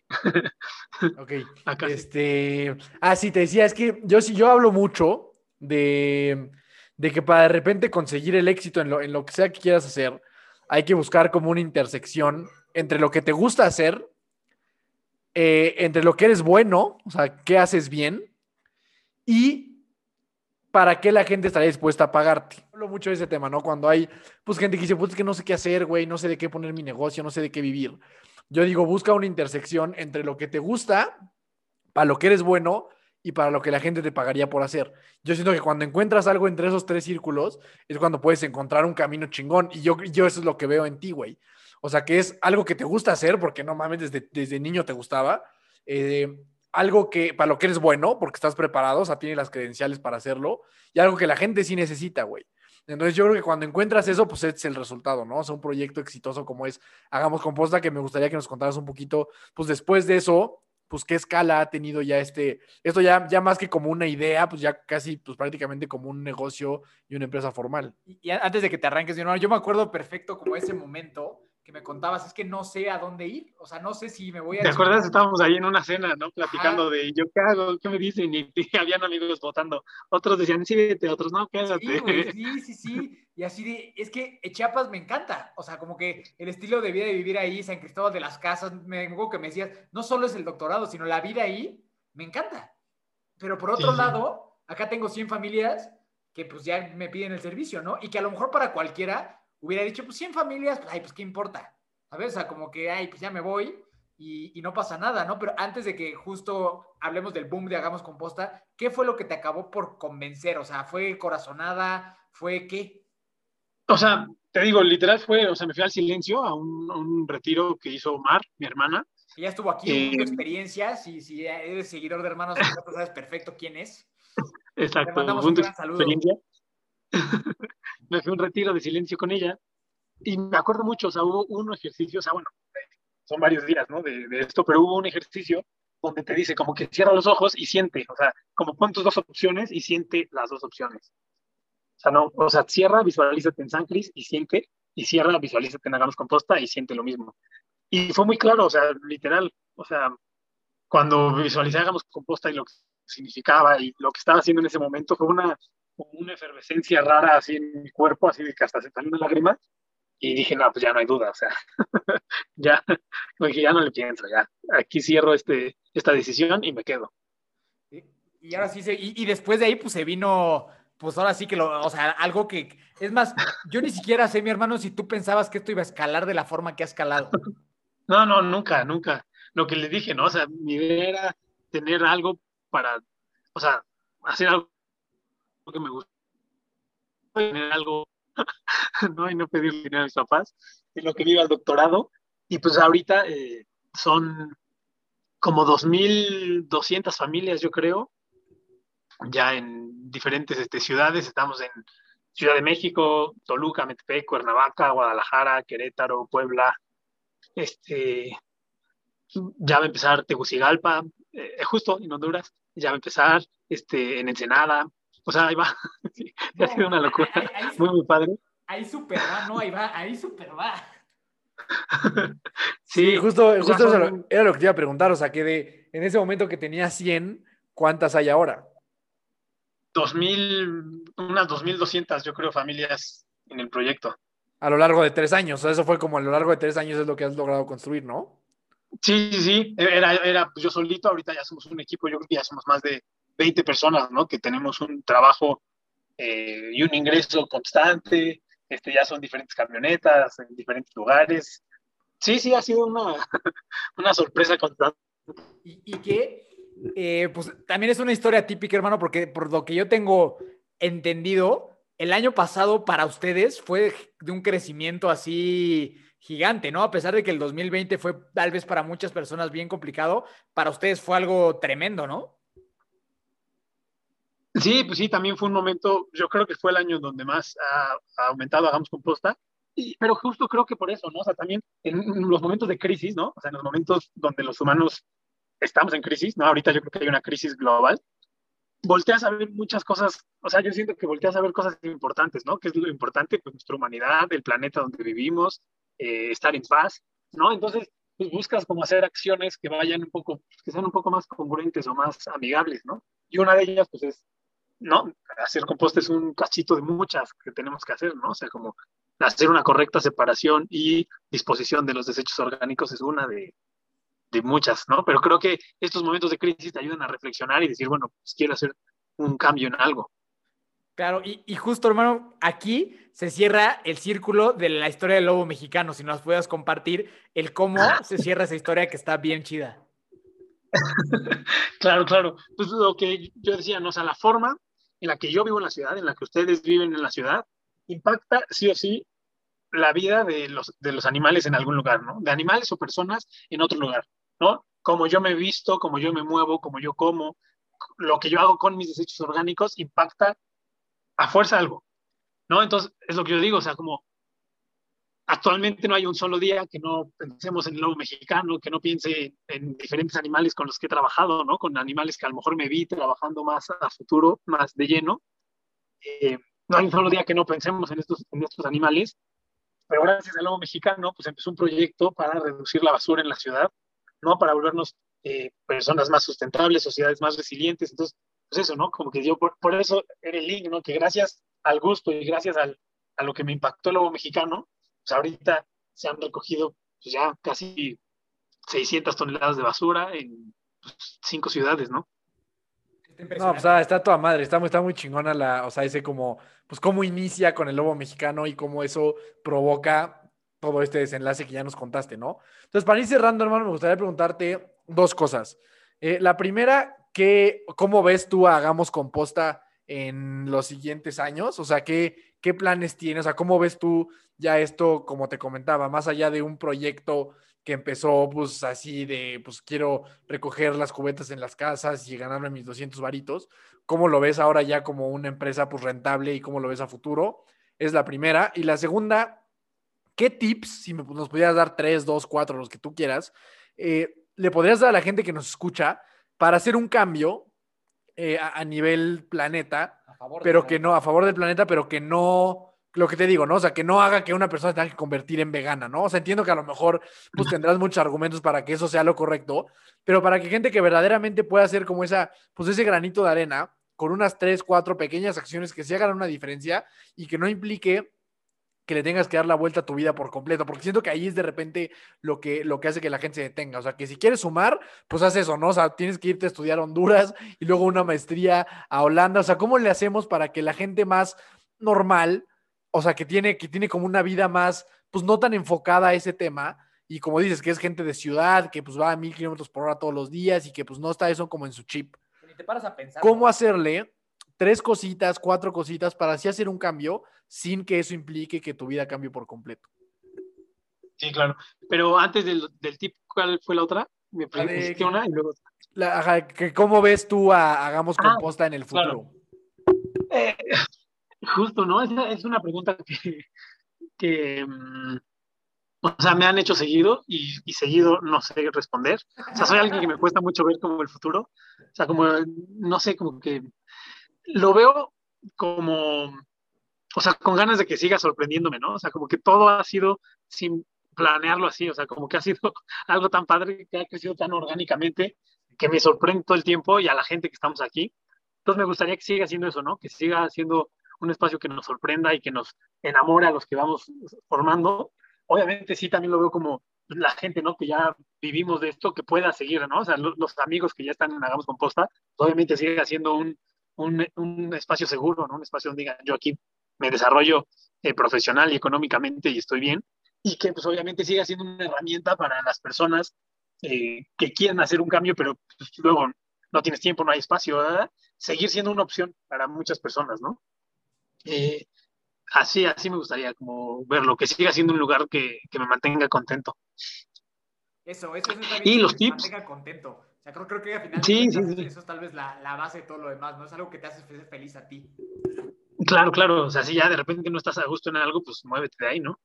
Ok. Acá sí. Este. Ah, sí, te decía, es que yo sí, yo hablo mucho de, de que para de repente conseguir el éxito en lo, en lo que sea que quieras hacer, hay que buscar como una intersección entre lo que te gusta hacer, eh, entre lo que eres bueno, o sea, qué haces bien, y para qué la gente estaría dispuesta a pagarte. Hablo mucho de ese tema, ¿no? Cuando hay, pues, gente que dice, pues, es que no sé qué hacer, güey, no sé de qué poner mi negocio, no sé de qué vivir. Yo digo, busca una intersección entre lo que te gusta, para lo que eres bueno, y para lo que la gente te pagaría por hacer. Yo siento que cuando encuentras algo entre esos tres círculos es cuando puedes encontrar un camino chingón y yo, yo eso es lo que veo en ti, güey. O sea, que es algo que te gusta hacer porque no mames, desde, desde niño te gustaba. Eh, algo que para lo que eres bueno porque estás preparado, o sea, tienes las credenciales para hacerlo y algo que la gente sí necesita, güey. Entonces yo creo que cuando encuentras eso, pues es el resultado, ¿no? O sea, un proyecto exitoso como es Hagamos Composta, que me gustaría que nos contaras un poquito, pues después de eso, pues qué escala ha tenido ya este, esto ya, ya más que como una idea, pues ya casi, pues prácticamente como un negocio y una empresa formal. Y, antes de que te arranques, yo me acuerdo perfecto como ese momento que me contabas, es que no sé a dónde ir, o sea, no sé si me voy a... ¿Te acuerdas? Estábamos ahí en una cena, ¿no? Platicando de, ¿yo qué hago? ¿Qué me dicen? Y, habían amigos votando. Otros decían, sí, vete, otros no, quédate. Sí, sí, sí, sí. Y así de, es que Chiapas me encanta, o sea, como que el estilo de vida de vivir ahí, San Cristóbal de las Casas, me acuerdo que me decías, no solo es el doctorado, sino la vida ahí, me encanta. Pero por otro lado, acá tengo 100 familias que pues ya me piden el servicio, ¿no? Y que a lo mejor para cualquiera hubiera dicho, pues 100 familias, pues, ay, pues qué importa. ¿Sabes? O sea, como que, ay, pues ya me voy y, y, no pasa nada, ¿no? Pero antes de que justo hablemos del boom de Hagamos Composta, ¿qué fue lo que te acabó por convencer? O sea, ¿fue corazonada? ¿Fue qué? O sea, te digo, literal fue, o sea, me fui al silencio a un, un retiro que hizo Mar, mi hermana. ya estuvo aquí, eh, una experiencia, si, si eres seguidor de Hermanos, sabes perfecto quién es. Exacto, un experiencia. me fui a un retiro de silencio con ella y me acuerdo mucho, o sea, hubo un ejercicio, o sea, bueno, son varios días, ¿no? De, de, esto, pero hubo un ejercicio donde te dice como que cierra los ojos y siente, o sea, como pon tus dos opciones y siente las dos opciones. O sea, no, o sea, cierra, visualízate en San Cris y siente, y cierra, visualízate en Hagamos Composta y siente lo mismo. Y fue muy claro, o sea, literal, o sea, cuando visualicé Hagamos Composta y lo que significaba y lo que estaba haciendo en ese momento fue una, una efervescencia rara así en mi cuerpo, así de que hasta se salió una lágrima y dije, no, pues ya no hay duda, o sea, ya, dije, ya no le pienso, ya, aquí cierro este, esta decisión y me quedo. Y, ahora sí, se, y, después de ahí, pues se vino, pues ahora sí que lo, o sea, algo que, es más, yo ni siquiera sé, mi hermano, si tú pensabas que esto iba a escalar de la forma que ha escalado. No, no, nunca, nunca. Lo que le dije, ¿no? O sea, mi idea era tener algo para, o sea, hacer algo que me gusta, tener algo ¿no? Y no pedir dinero a mis papás, en lo que viva el doctorado. Y pues ahorita eh, son como 2.200 familias, yo creo, ya en diferentes este, ciudades. Estamos en Ciudad de México, Toluca, Metepec, Cuernavaca, Guadalajara, Querétaro, Puebla. Este, ya va a empezar Tegucigalpa, eh, justo en Honduras, ya va a empezar este, en Ensenada, o sea, ahí va. Sí, ha sido una locura. muy, muy padre. Ahí super va, no, ahí va, ahí super va. sí, justo, justo eso era lo que te iba a preguntar. O sea, que de, en ese momento que tenía 100, ¿cuántas hay ahora? 2000, unas 2.200, yo creo, familias en el proyecto. A lo largo de tres años. O sea, eso fue como a lo largo de tres años es lo que has logrado construir, ¿no? Sí, sí, sí. Era, era pues, yo solito, ahorita ya somos un equipo, yo creo que ya somos más de 20 personas, ¿no? Que tenemos un trabajo eh, y un ingreso constante, este, ya son diferentes camionetas en diferentes lugares. Sí, sí, ha sido una, una sorpresa constante. Y, que, eh, pues también es una historia típica, hermano, porque por lo que yo tengo entendido, el año pasado para ustedes fue de un crecimiento así gigante, ¿no? A pesar de que el 2020 fue tal vez para muchas personas bien complicado, para ustedes fue algo tremendo, ¿no? Sí, pues sí, también fue un momento, yo creo que fue el año donde más ha, aumentado Hagamos Composta, y, pero justo creo que por eso, ¿no? O sea, también en, los momentos de crisis, ¿no? O sea, en los momentos donde los humanos estamos en crisis, ¿no? Ahorita yo creo que hay una crisis global, volteas a ver muchas cosas, o sea, yo siento que volteas a ver cosas importantes, ¿no? ¿Qué es lo importante? Pues nuestra humanidad, el planeta donde vivimos, eh, estar en paz, ¿no? Entonces, pues buscas como hacer acciones que vayan un poco, que sean un poco más congruentes o más amigables, ¿no? Y una de ellas, pues es no, hacer composta es un cachito de muchas que tenemos que hacer, ¿no? O sea, como hacer una correcta separación y disposición de los desechos orgánicos es una de, de muchas, ¿no? Pero creo que estos momentos de crisis te ayudan a reflexionar y decir, bueno, pues quiero hacer un cambio en algo. Claro, y, y, justo, hermano, aquí se cierra el círculo de la historia del lobo mexicano. Si nos puedas compartir el cómo se cierra esa historia que está bien chida. claro, claro. Pues lo que yo decía, ¿no? O sea, la forma en la que yo vivo en la ciudad, en la que ustedes viven en la ciudad, impacta sí o sí la vida de los, de los animales en algún lugar, ¿no? De animales o personas en otro lugar, ¿no? Como yo me visto, como yo me muevo, como yo como, lo que yo hago con mis desechos orgánicos impacta a fuerza algo, ¿no? Entonces, es lo que yo digo, o sea, como actualmente no hay un solo día que no pensemos en el lobo mexicano, que no piense en diferentes animales con los que he trabajado, ¿no? Con animales que a lo mejor me vi trabajando más a futuro, más de lleno. Eh, no hay un solo día que no pensemos en estos, en estos animales, pero gracias al lobo mexicano, pues empezó un proyecto para reducir la basura en la ciudad, ¿no? Para volvernos eh, personas más sustentables, sociedades más resilientes. Entonces, pues eso, ¿no? Como que yo, por, por eso era el link, ¿no? Que gracias al gusto y gracias al, a lo que me impactó el lobo mexicano, pues ahorita se han recogido pues ya casi 600 toneladas de basura en pues, cinco ciudades, ¿no? No, pues ah, está toda madre, está, está muy chingona la, o sea, ese como, pues cómo inicia con el lobo mexicano y cómo eso provoca todo este desenlace que ya nos contaste, ¿no? Entonces, para ir cerrando, hermano, me gustaría preguntarte dos cosas. Eh, la primera, ¿qué, ¿cómo ves tú a Hagamos Composta en los siguientes años? O sea, ¿qué, ¿qué planes tienes? O sea, ¿cómo ves tú ya esto, como te comentaba, más allá de un proyecto que empezó pues así de, pues quiero recoger las cubetas en las casas y ganarme mis 200 varitos, ¿cómo lo ves ahora ya como una empresa pues rentable y cómo lo ves a futuro? Es la primera. Y la segunda, ¿qué tips, si nos pudieras dar tres, dos, cuatro, los que tú quieras, eh, le podrías dar a la gente que nos escucha para hacer un cambio eh, a, nivel planeta, pero que no, a favor del planeta, pero que no lo que te digo, ¿no? O sea, que no haga que una persona tenga que convertir en vegana, ¿no? O sea, entiendo que a lo mejor pues tendrás muchos argumentos para que eso sea lo correcto, pero para que gente que verdaderamente pueda hacer como esa, pues ese granito de arena, con unas tres, cuatro pequeñas acciones que se hagan una diferencia y que no implique que le tengas que dar la vuelta a tu vida por completo, porque siento que ahí es de repente lo que, lo que hace que la gente se detenga. O sea, que si quieres sumar, pues haz eso, ¿no? O sea, tienes que irte a estudiar a Honduras y luego una maestría a Holanda. O sea, ¿cómo le hacemos para que la gente más normal o sea, que tiene, que tiene como una vida más, pues no tan enfocada a ese tema. Y como dices, que es gente de ciudad, que pues va a mil kilómetros por hora todos los días y que pues no está eso como en su chip. Ni te paras a pensar. ¿Cómo hacerle tres cositas, cuatro cositas para así hacer un cambio sin que eso implique que tu vida cambie por completo? Sí, claro. Pero antes del, del tip, ¿cuál fue la otra? Me preguntaste una y luego... La, que ¿Cómo ves tú a Hagamos ah, Composta en el futuro? Eh, Justo, ¿no? Es, es una pregunta que, que mm, o sea, me han hecho seguido y, y, seguido no sé responder. O sea, soy alguien que me cuesta mucho ver como el futuro. O sea, como, no sé, como que lo veo como, o sea, con ganas de que siga sorprendiéndome, ¿no? O sea, como que todo ha sido sin planearlo así, o sea, como que ha sido algo tan padre, que ha crecido tan orgánicamente, que me sorprende todo el tiempo y a la gente que estamos aquí. Entonces me gustaría que siga haciendo eso, ¿no? Que siga haciendo un espacio que nos sorprenda y que nos enamore a los que vamos formando. Obviamente sí, también lo veo como la gente, ¿no? Que ya vivimos de esto, que pueda seguir, ¿no? O sea, los, amigos que ya están en Hagamos Composta, obviamente sigue siendo un, un, un, espacio seguro, ¿no? Un espacio donde digan, yo aquí me desarrollo eh, profesional y económicamente y estoy bien. Y que pues obviamente siga siendo una herramienta para las personas eh, que quieren hacer un cambio, pero pues, luego no tienes tiempo, no hay espacio, ¿verdad? Seguir siendo una opción para muchas personas, ¿no? Eh, así, así me gustaría como verlo, que siga siendo un lugar que, que me mantenga contento. Eso, eso, eso y los tips. Me mantenga contento. O sea, creo, creo que al final sí, sí, sí. eso es tal vez la, la, base de todo lo demás, ¿no? Es algo que te hace feliz a ti. Claro, claro. O sea, si ya de repente no estás a gusto en algo, pues muévete de ahí, ¿no?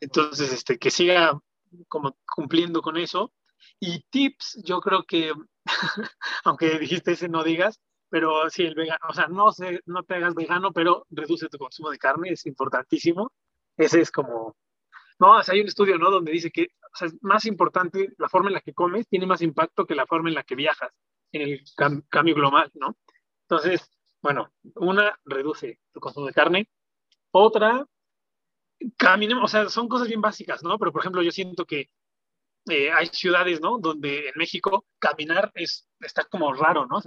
Entonces, este, que siga como cumpliendo con eso. Y tips, yo creo que, aunque dijiste ese no digas, pero sí, el vegano, o sea, no, sé, no te hagas vegano, pero reduce tu consumo de carne, es importantísimo. Ese es como, no, hay un estudio, ¿no? Donde dice que es más importante la forma en la que comes, tiene más impacto que la forma en la que viajas en el cambio global, ¿no? Entonces, bueno, una, reduce tu consumo de carne. Otra, caminemos, o sea, son cosas bien básicas, ¿no? Pero, por ejemplo, yo siento que eh, hay ciudades, ¿no? Donde en México caminar es, está como raro, ¿no?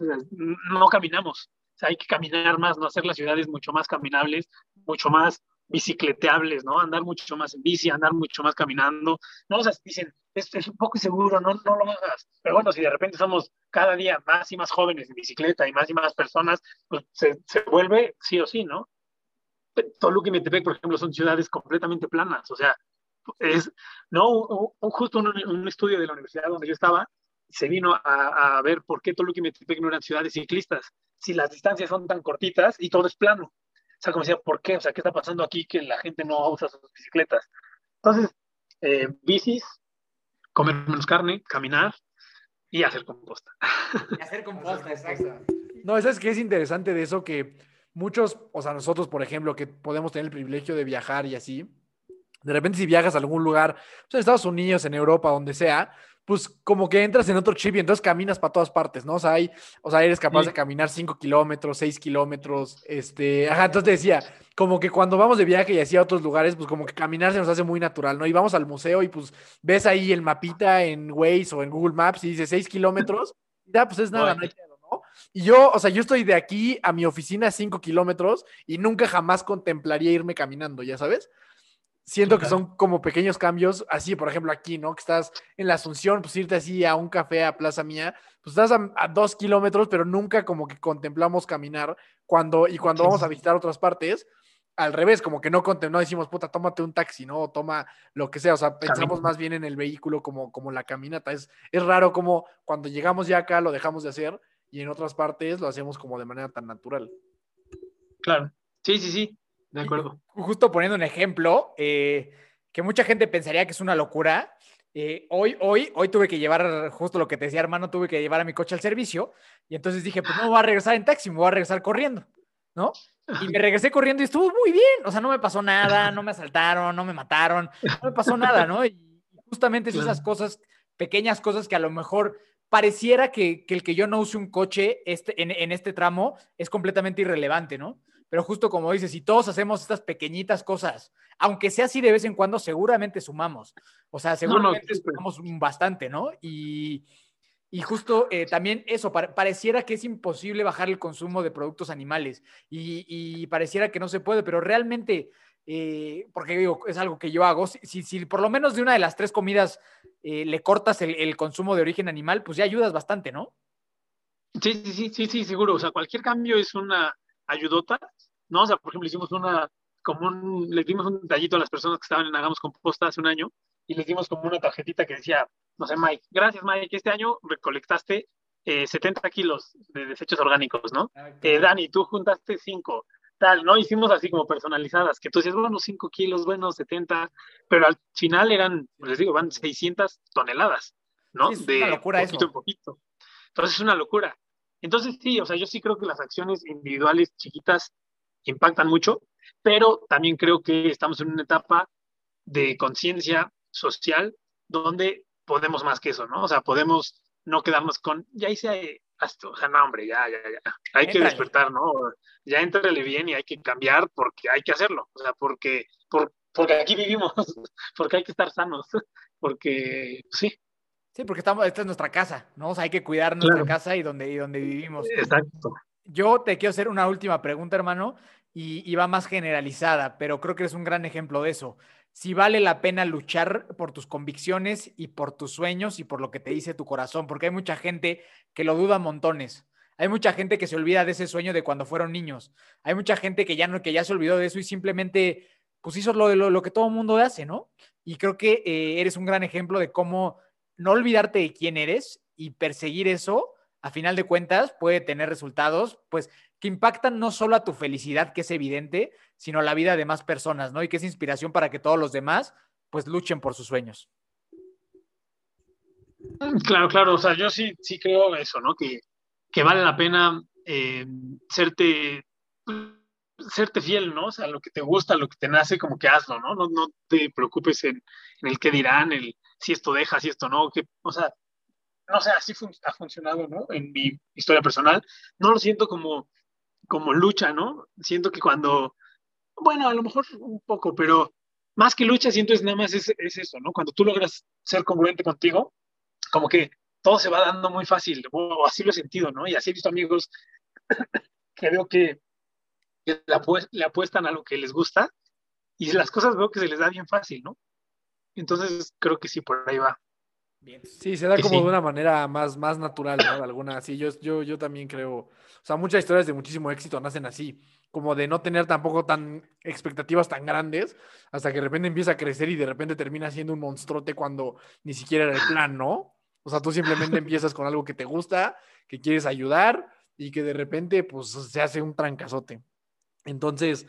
no caminamos. Hay que caminar más, no hacer las ciudades mucho más caminables, mucho más bicicleteables, ¿no? Andar mucho más en bici, andar mucho más caminando, ¿no? O sea, dicen, es un poco seguro, no, no lo hagas. Pero bueno, si de repente somos cada día más y más jóvenes en bicicleta y más y más personas, pues se, se vuelve sí o sí, ¿no? Toluca y Metepec, por ejemplo, son ciudades completamente planas, o sea, es, no, un, justo un, un, estudio de la universidad donde yo estaba, se vino a, a, ver por qué Toluca y Metepec no eran ciudades ciclistas, si las distancias son tan cortitas y todo es plano. O sea, como decía, ¿por qué? O sea, ¿qué está pasando aquí que la gente no usa sus bicicletas? Entonces, eh, bicis, comer menos carne, caminar y hacer composta. Y hacer composta, exacto. No, eso es que es interesante de eso que muchos, o sea, nosotros, por ejemplo, que podemos tener el privilegio de viajar y así, de repente si viajas a algún lugar, pues en Estados Unidos, en Europa, donde sea, pues como que entras en otro chip y entonces caminas para todas partes, ¿no? O sea, hay, o sea eres capaz sí. de caminar 5 kilómetros, 6 kilómetros, este, ajá, entonces te decía, como que cuando vamos de viaje y así a otros lugares, pues como que caminar se nos hace muy natural, ¿no? Y vamos al museo y pues ves ahí el mapita en Waze o en Google Maps y dice 6 kilómetros, ya pues es nada, no hay ¿no? Y yo, o sea, yo estoy de aquí a mi oficina 5 kilómetros y nunca jamás contemplaría irme caminando, ¿ya sabes? Siento que son como pequeños cambios, así por ejemplo aquí, ¿no? Que estás en la Asunción, pues irte así a un café a Plaza Mía, pues estás a, a dos kilómetros, pero nunca como que contemplamos caminar cuando, y cuando vamos a visitar otras partes, al revés, como que no, no decimos, puta, tómate un taxi, ¿no? O toma lo que sea, o sea, pensamos más bien en el vehículo como, como la caminata. Es, es raro como cuando llegamos ya acá lo dejamos de hacer y en otras partes lo hacemos como de manera tan natural. Claro, sí, sí, sí, de acuerdo. Justo poniendo un ejemplo, eh, que mucha gente pensaría que es una locura. Eh, hoy, hoy, hoy tuve que llevar, justo lo que te decía hermano, tuve que llevar a mi coche al servicio y entonces dije, pues no voy a regresar en taxi, me voy a regresar corriendo, ¿no? Y me regresé corriendo y estuvo muy bien, o sea, no me pasó nada, no me asaltaron, no me mataron, no me pasó nada, ¿no? Y justamente es esas cosas, pequeñas cosas que a lo mejor pareciera que, que el que yo no use un coche este, en, en este tramo es completamente irrelevante, ¿no? Pero justo como dices, si todos hacemos estas pequeñitas cosas, aunque sea así de vez en cuando, seguramente sumamos. O sea, seguramente no, no, sumamos bastante, ¿no? Y, y justo eh, también eso, pa pareciera que es imposible bajar el consumo de productos animales y, y pareciera que no se puede, pero realmente, eh, porque digo, es algo que yo hago, si, si, por lo menos de una de las tres comidas eh, le cortas el, el consumo de origen animal, pues ya ayudas bastante, ¿no? Sí, sí, sí, sí, sí, seguro. O sea, cualquier cambio es una ayudota, ¿no? O sea, por ejemplo, hicimos una, como un, les dimos un detallito a las personas que estaban en Hagamos Composta hace un año y les dimos como una tarjetita que decía, no sé, Mike, gracias Mike, este año recolectaste eh, 70 kilos de desechos orgánicos, ¿no? Ah, eh, Dani, tú juntaste 5, tal, ¿no? Hicimos así como personalizadas, que tú decías, bueno, 5 kilos, bueno, 70, pero al final eran, pues les digo, van 600 toneladas, ¿no? Sí, es de una locura poquito eso. en poquito. Entonces es una locura. Entonces, sí, o sea, yo sí creo que las acciones individuales chiquitas impactan mucho, pero también creo que estamos en una etapa de conciencia social donde podemos más que eso, ¿no? O sea, podemos no quedarnos con, ya hice esto, o sea, no, hombre, ya, ya, ya. Hay Entrale. que despertar, ¿no? Ya entrale bien y hay que cambiar porque hay que hacerlo, o sea, porque, por, porque aquí vivimos, porque hay que estar sanos, porque sí, Sí, porque estamos, esta es nuestra casa, ¿no? O sea, hay que cuidar nuestra claro. casa y donde, y donde vivimos. Exacto. Yo te quiero hacer una última pregunta, hermano, y, y, va más generalizada, pero creo que eres un gran ejemplo de eso. Si vale la pena luchar por tus convicciones y por tus sueños y por lo que te dice tu corazón, porque hay mucha gente que lo duda montones. Hay mucha gente que se olvida de ese sueño de cuando fueron niños. Hay mucha gente que ya no, que ya se olvidó de eso y simplemente, pues hizo lo, lo, lo que todo el mundo hace, ¿no? Y creo que eh, eres un gran ejemplo de cómo no olvidarte de quién eres y perseguir eso, a final de cuentas, puede tener resultados, pues, que impactan no solo a tu felicidad, que es evidente, sino a la vida de más personas, ¿no? Y que es inspiración para que todos los demás, pues, luchen por sus sueños. Claro, claro, o sea, yo sí, sí creo eso, ¿no? Que, que vale la pena eh, serte, serte fiel, ¿no? O sea, lo que te gusta, lo que te nace, como que hazlo, ¿no? No, no te preocupes en el qué dirán, el, si esto deja, si esto no, que, o sea, no sé, así ha funcionado, ¿no? En mi historia personal, no lo siento como, como lucha, ¿no? Siento que cuando, bueno, a lo mejor un poco, pero más que lucha, siento es nada más es, es eso, ¿no? Cuando tú logras ser congruente contigo, como que todo se va dando muy fácil, o así lo he sentido, ¿no? Y así he visto amigos que veo que le, apuestan a lo que les gusta y las cosas veo que se les da bien fácil, ¿no? Entonces creo que sí, por ahí va. Bien. Sí, se da Que como sí. de una manera más, más natural, ¿no? De alguna, sí, yo, yo, yo también creo, o sea, muchas historias de muchísimo éxito nacen así, como de no tener tampoco tan expectativas tan grandes, hasta que de repente empieza a crecer y de repente termina siendo un monstruote cuando ni siquiera era el plan, ¿no? O sea, tú simplemente empiezas con algo que te gusta, que quieres ayudar y que de repente, pues, se hace un trancazote. Entonces,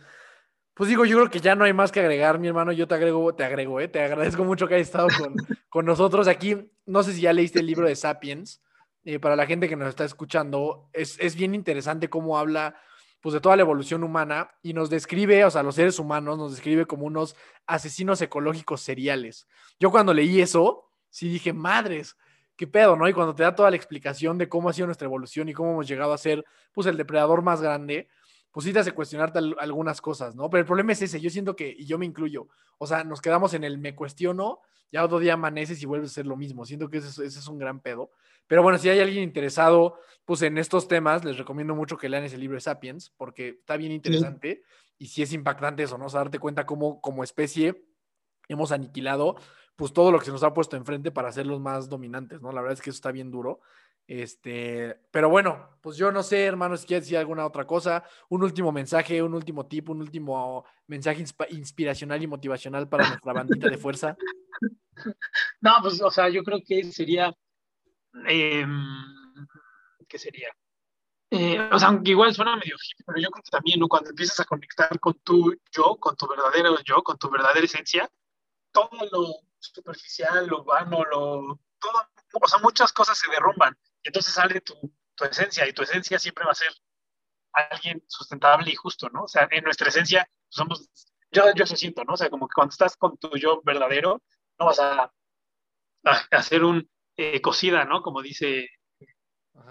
pues digo, yo creo que ya no hay más que agregar, mi hermano. Yo te agrego, te agrego, ¿eh? Te agradezco mucho que hayas estado con, con nosotros aquí. No sé si ya leíste el libro de Sapiens. eh, para la gente que nos está escuchando, es, es bien interesante cómo habla pues de toda la evolución humana y nos describe, o sea, los seres humanos nos describe como unos asesinos ecológicos seriales. Yo cuando leí eso, sí dije, madres, qué pedo, ¿no? Y cuando te da toda la explicación de cómo ha sido nuestra evolución y cómo hemos llegado a ser, pues, el depredador más grande, pues sí te hace cuestionarte al- algunas cosas, ¿no? Pero el problema es ese, yo siento que, y yo me incluyo, o sea, nos quedamos en el me cuestiono, ya otro día amaneces y vuelves a ser lo mismo, siento que ese, es- ese es un gran pedo. Pero bueno, si hay alguien interesado, pues en estos temas, les recomiendo mucho que lean ese libro de Sapiens, porque está bien interesante y sí es impactante eso, ¿no? O sea, darte cuenta cómo como especie hemos aniquilado pues todo lo que se nos ha puesto enfrente para ser los más dominantes, ¿no? La verdad es que eso está bien duro. Este, pero bueno, pues yo no sé, hermano, si quieres decir alguna otra cosa, un último mensaje, un último tip, un último mensaje inspiracional y motivacional para nuestra bandita de fuerza. No, pues, o sea, yo creo que sería. eh, ¿Qué sería? Eh, o sea, aunque igual suena medio hippie, pero yo creo que también, ¿no? Cuando empiezas a conectar con tu yo, con tu verdadero yo, con tu verdadera esencia, todo lo superficial, lo vano, lo. Todo, o sea, muchas cosas se derrumban. Entonces sale tu, tu esencia, y tu esencia siempre va a ser alguien sustentable y justo, ¿no? O sea, en nuestra esencia somos. Yo, yo se siento, ¿no? O sea, como que cuando estás con tu yo verdadero, no vas a, hacer un eh, cocida, ¿no? Como dice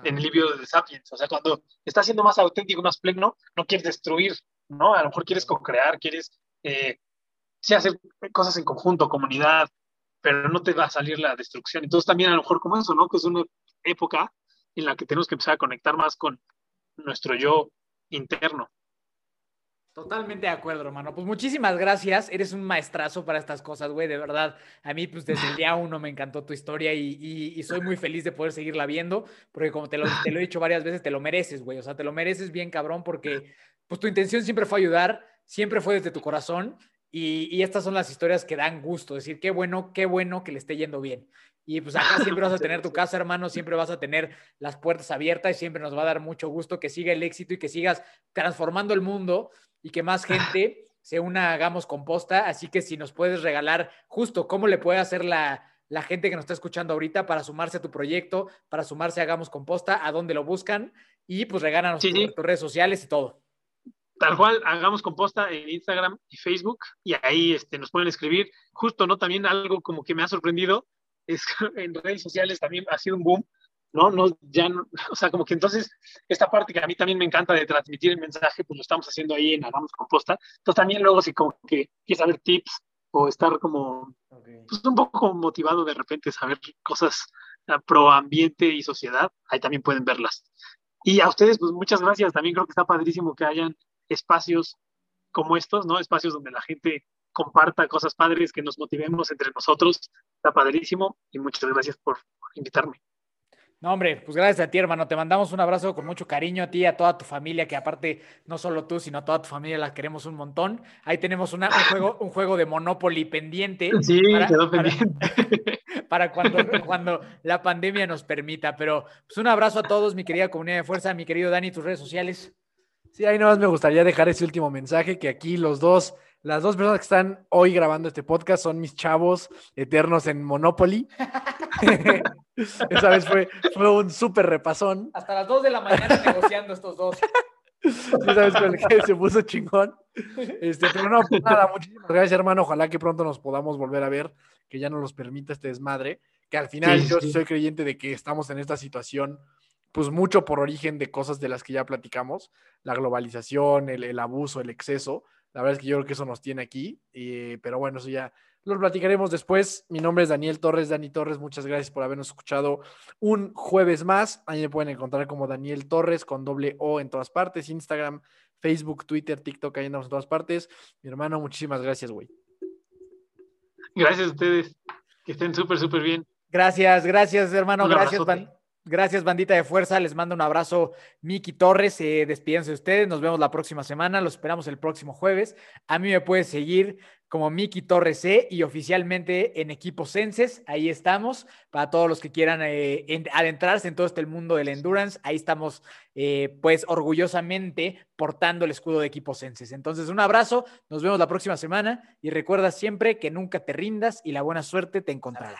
en el libro de Sapiens. O sea, cuando estás siendo más auténtico, más pleno, no quieres destruir, ¿no? A lo mejor quieres co-crear, quieres eh, sí hacer cosas en conjunto, comunidad, pero no te va a salir la destrucción. Entonces también a lo mejor como eso, ¿no? Que es una época en la que tenemos que empezar a conectar más con nuestro yo interno. Totalmente de acuerdo, hermano. Pues muchísimas gracias. Eres un maestrazo para estas cosas, güey. De verdad, a mí, pues desde el día uno me encantó tu historia y, soy muy feliz de poder seguirla viendo, porque como te lo, te lo he dicho varias veces, te lo mereces, güey. O sea, te lo mereces bien, cabrón, porque pues tu intención siempre fue ayudar, siempre fue desde tu corazón y, y estas son las historias que dan gusto. Decir, qué bueno, qué bueno que le esté yendo bien. Y pues acá siempre vas a tener tu casa, hermano, siempre vas a tener las puertas abiertas y siempre nos va a dar mucho gusto que siga el éxito y que sigas transformando el mundo y que más gente se una a Hagamos Composta. Así que si nos puedes regalar justo cómo le puede hacer la, la gente que nos está escuchando ahorita para sumarse a tu proyecto, para sumarse a Hagamos Composta, a dónde lo buscan y pues regálanos sí. tus redes sociales y todo. Tal cual, hagamos composta en Instagram y Facebook y ahí este, nos pueden escribir. Justo, ¿no? También algo como que me ha sorprendido es en redes sociales también ha sido un boom, ¿no? no ya no, o sea, como que entonces esta parte que a mí también me encanta de transmitir el mensaje, pues lo estamos haciendo ahí en Hagamos Composta. Entonces también luego si como que quieres saber tips o estar como pues un poco motivado de repente saber cosas ah, pro ambiente y sociedad, ahí también pueden verlas. Y a ustedes, pues muchas gracias. También creo que está padrísimo que hayan espacios como estos, ¿no? Espacios donde la gente comparta cosas padres, que nos motivemos entre nosotros. Está padrísimo y muchas gracias por, invitarme. No, hombre, pues gracias a ti, hermano. Te mandamos un abrazo con mucho cariño a ti y a toda tu familia, que aparte, no solo tú, sino a toda tu familia la queremos un montón. Ahí tenemos una- un, juego, un juego de Monopoly pendiente. Sí, para- quedó para- pendiente. para cuando, cuando la pandemia nos permita. Pero pues un abrazo a todos, mi querida comunidad de fuerza, mi querido Dani, tus redes sociales. Sí, ahí nada más me gustaría dejar ese último mensaje, que aquí los dos, las dos personas que están hoy grabando este podcast son mis chavos eternos en Monopoly. Esa vez fue, fue un súper repasón. Hasta las 2 de la mañana negociando estos dos. Sí, sabes con el que se puso chingón. Este, pero no, pues nada, muchísimas gracias, hermano. Ojalá que pronto nos podamos volver a ver, que ya no nos permita este desmadre. Que al final Sí, yo sí. soy creyente de que estamos en esta situación, pues mucho por origen de cosas de las que ya platicamos, la globalización, el, el abuso, el exceso. La verdad es que yo creo que eso nos tiene aquí, eh, pero bueno, eso ya Lo platicaremos después. Mi nombre es Daniel Torres, Dani Torres. Muchas gracias por habernos escuchado un jueves más. Ahí me pueden encontrar como Daniel Torres con doble O en todas partes, Instagram, Facebook, Twitter, TikTok, ahí andamos en todas partes. Mi hermano, muchísimas gracias, güey. Gracias a ustedes. Que estén súper, súper bien. Gracias, gracias, hermano. Un gracias, abrazote. Gracias, bandita de fuerza. Les mando un abrazo, Miki Torres. Eh, despídense de ustedes. Nos vemos la próxima semana. Los esperamos el próximo jueves. A mí me puedes seguir como Miki Torres C y oficialmente en Equipo Senses. Ahí estamos. Para todos los que quieran eh, en- adentrarse en todo este mundo del endurance, ahí estamos, eh, pues orgullosamente portando el escudo de Equipo Senses. Entonces, un abrazo. Nos vemos la próxima semana y recuerda siempre que nunca te rindas y la buena suerte te encontrará.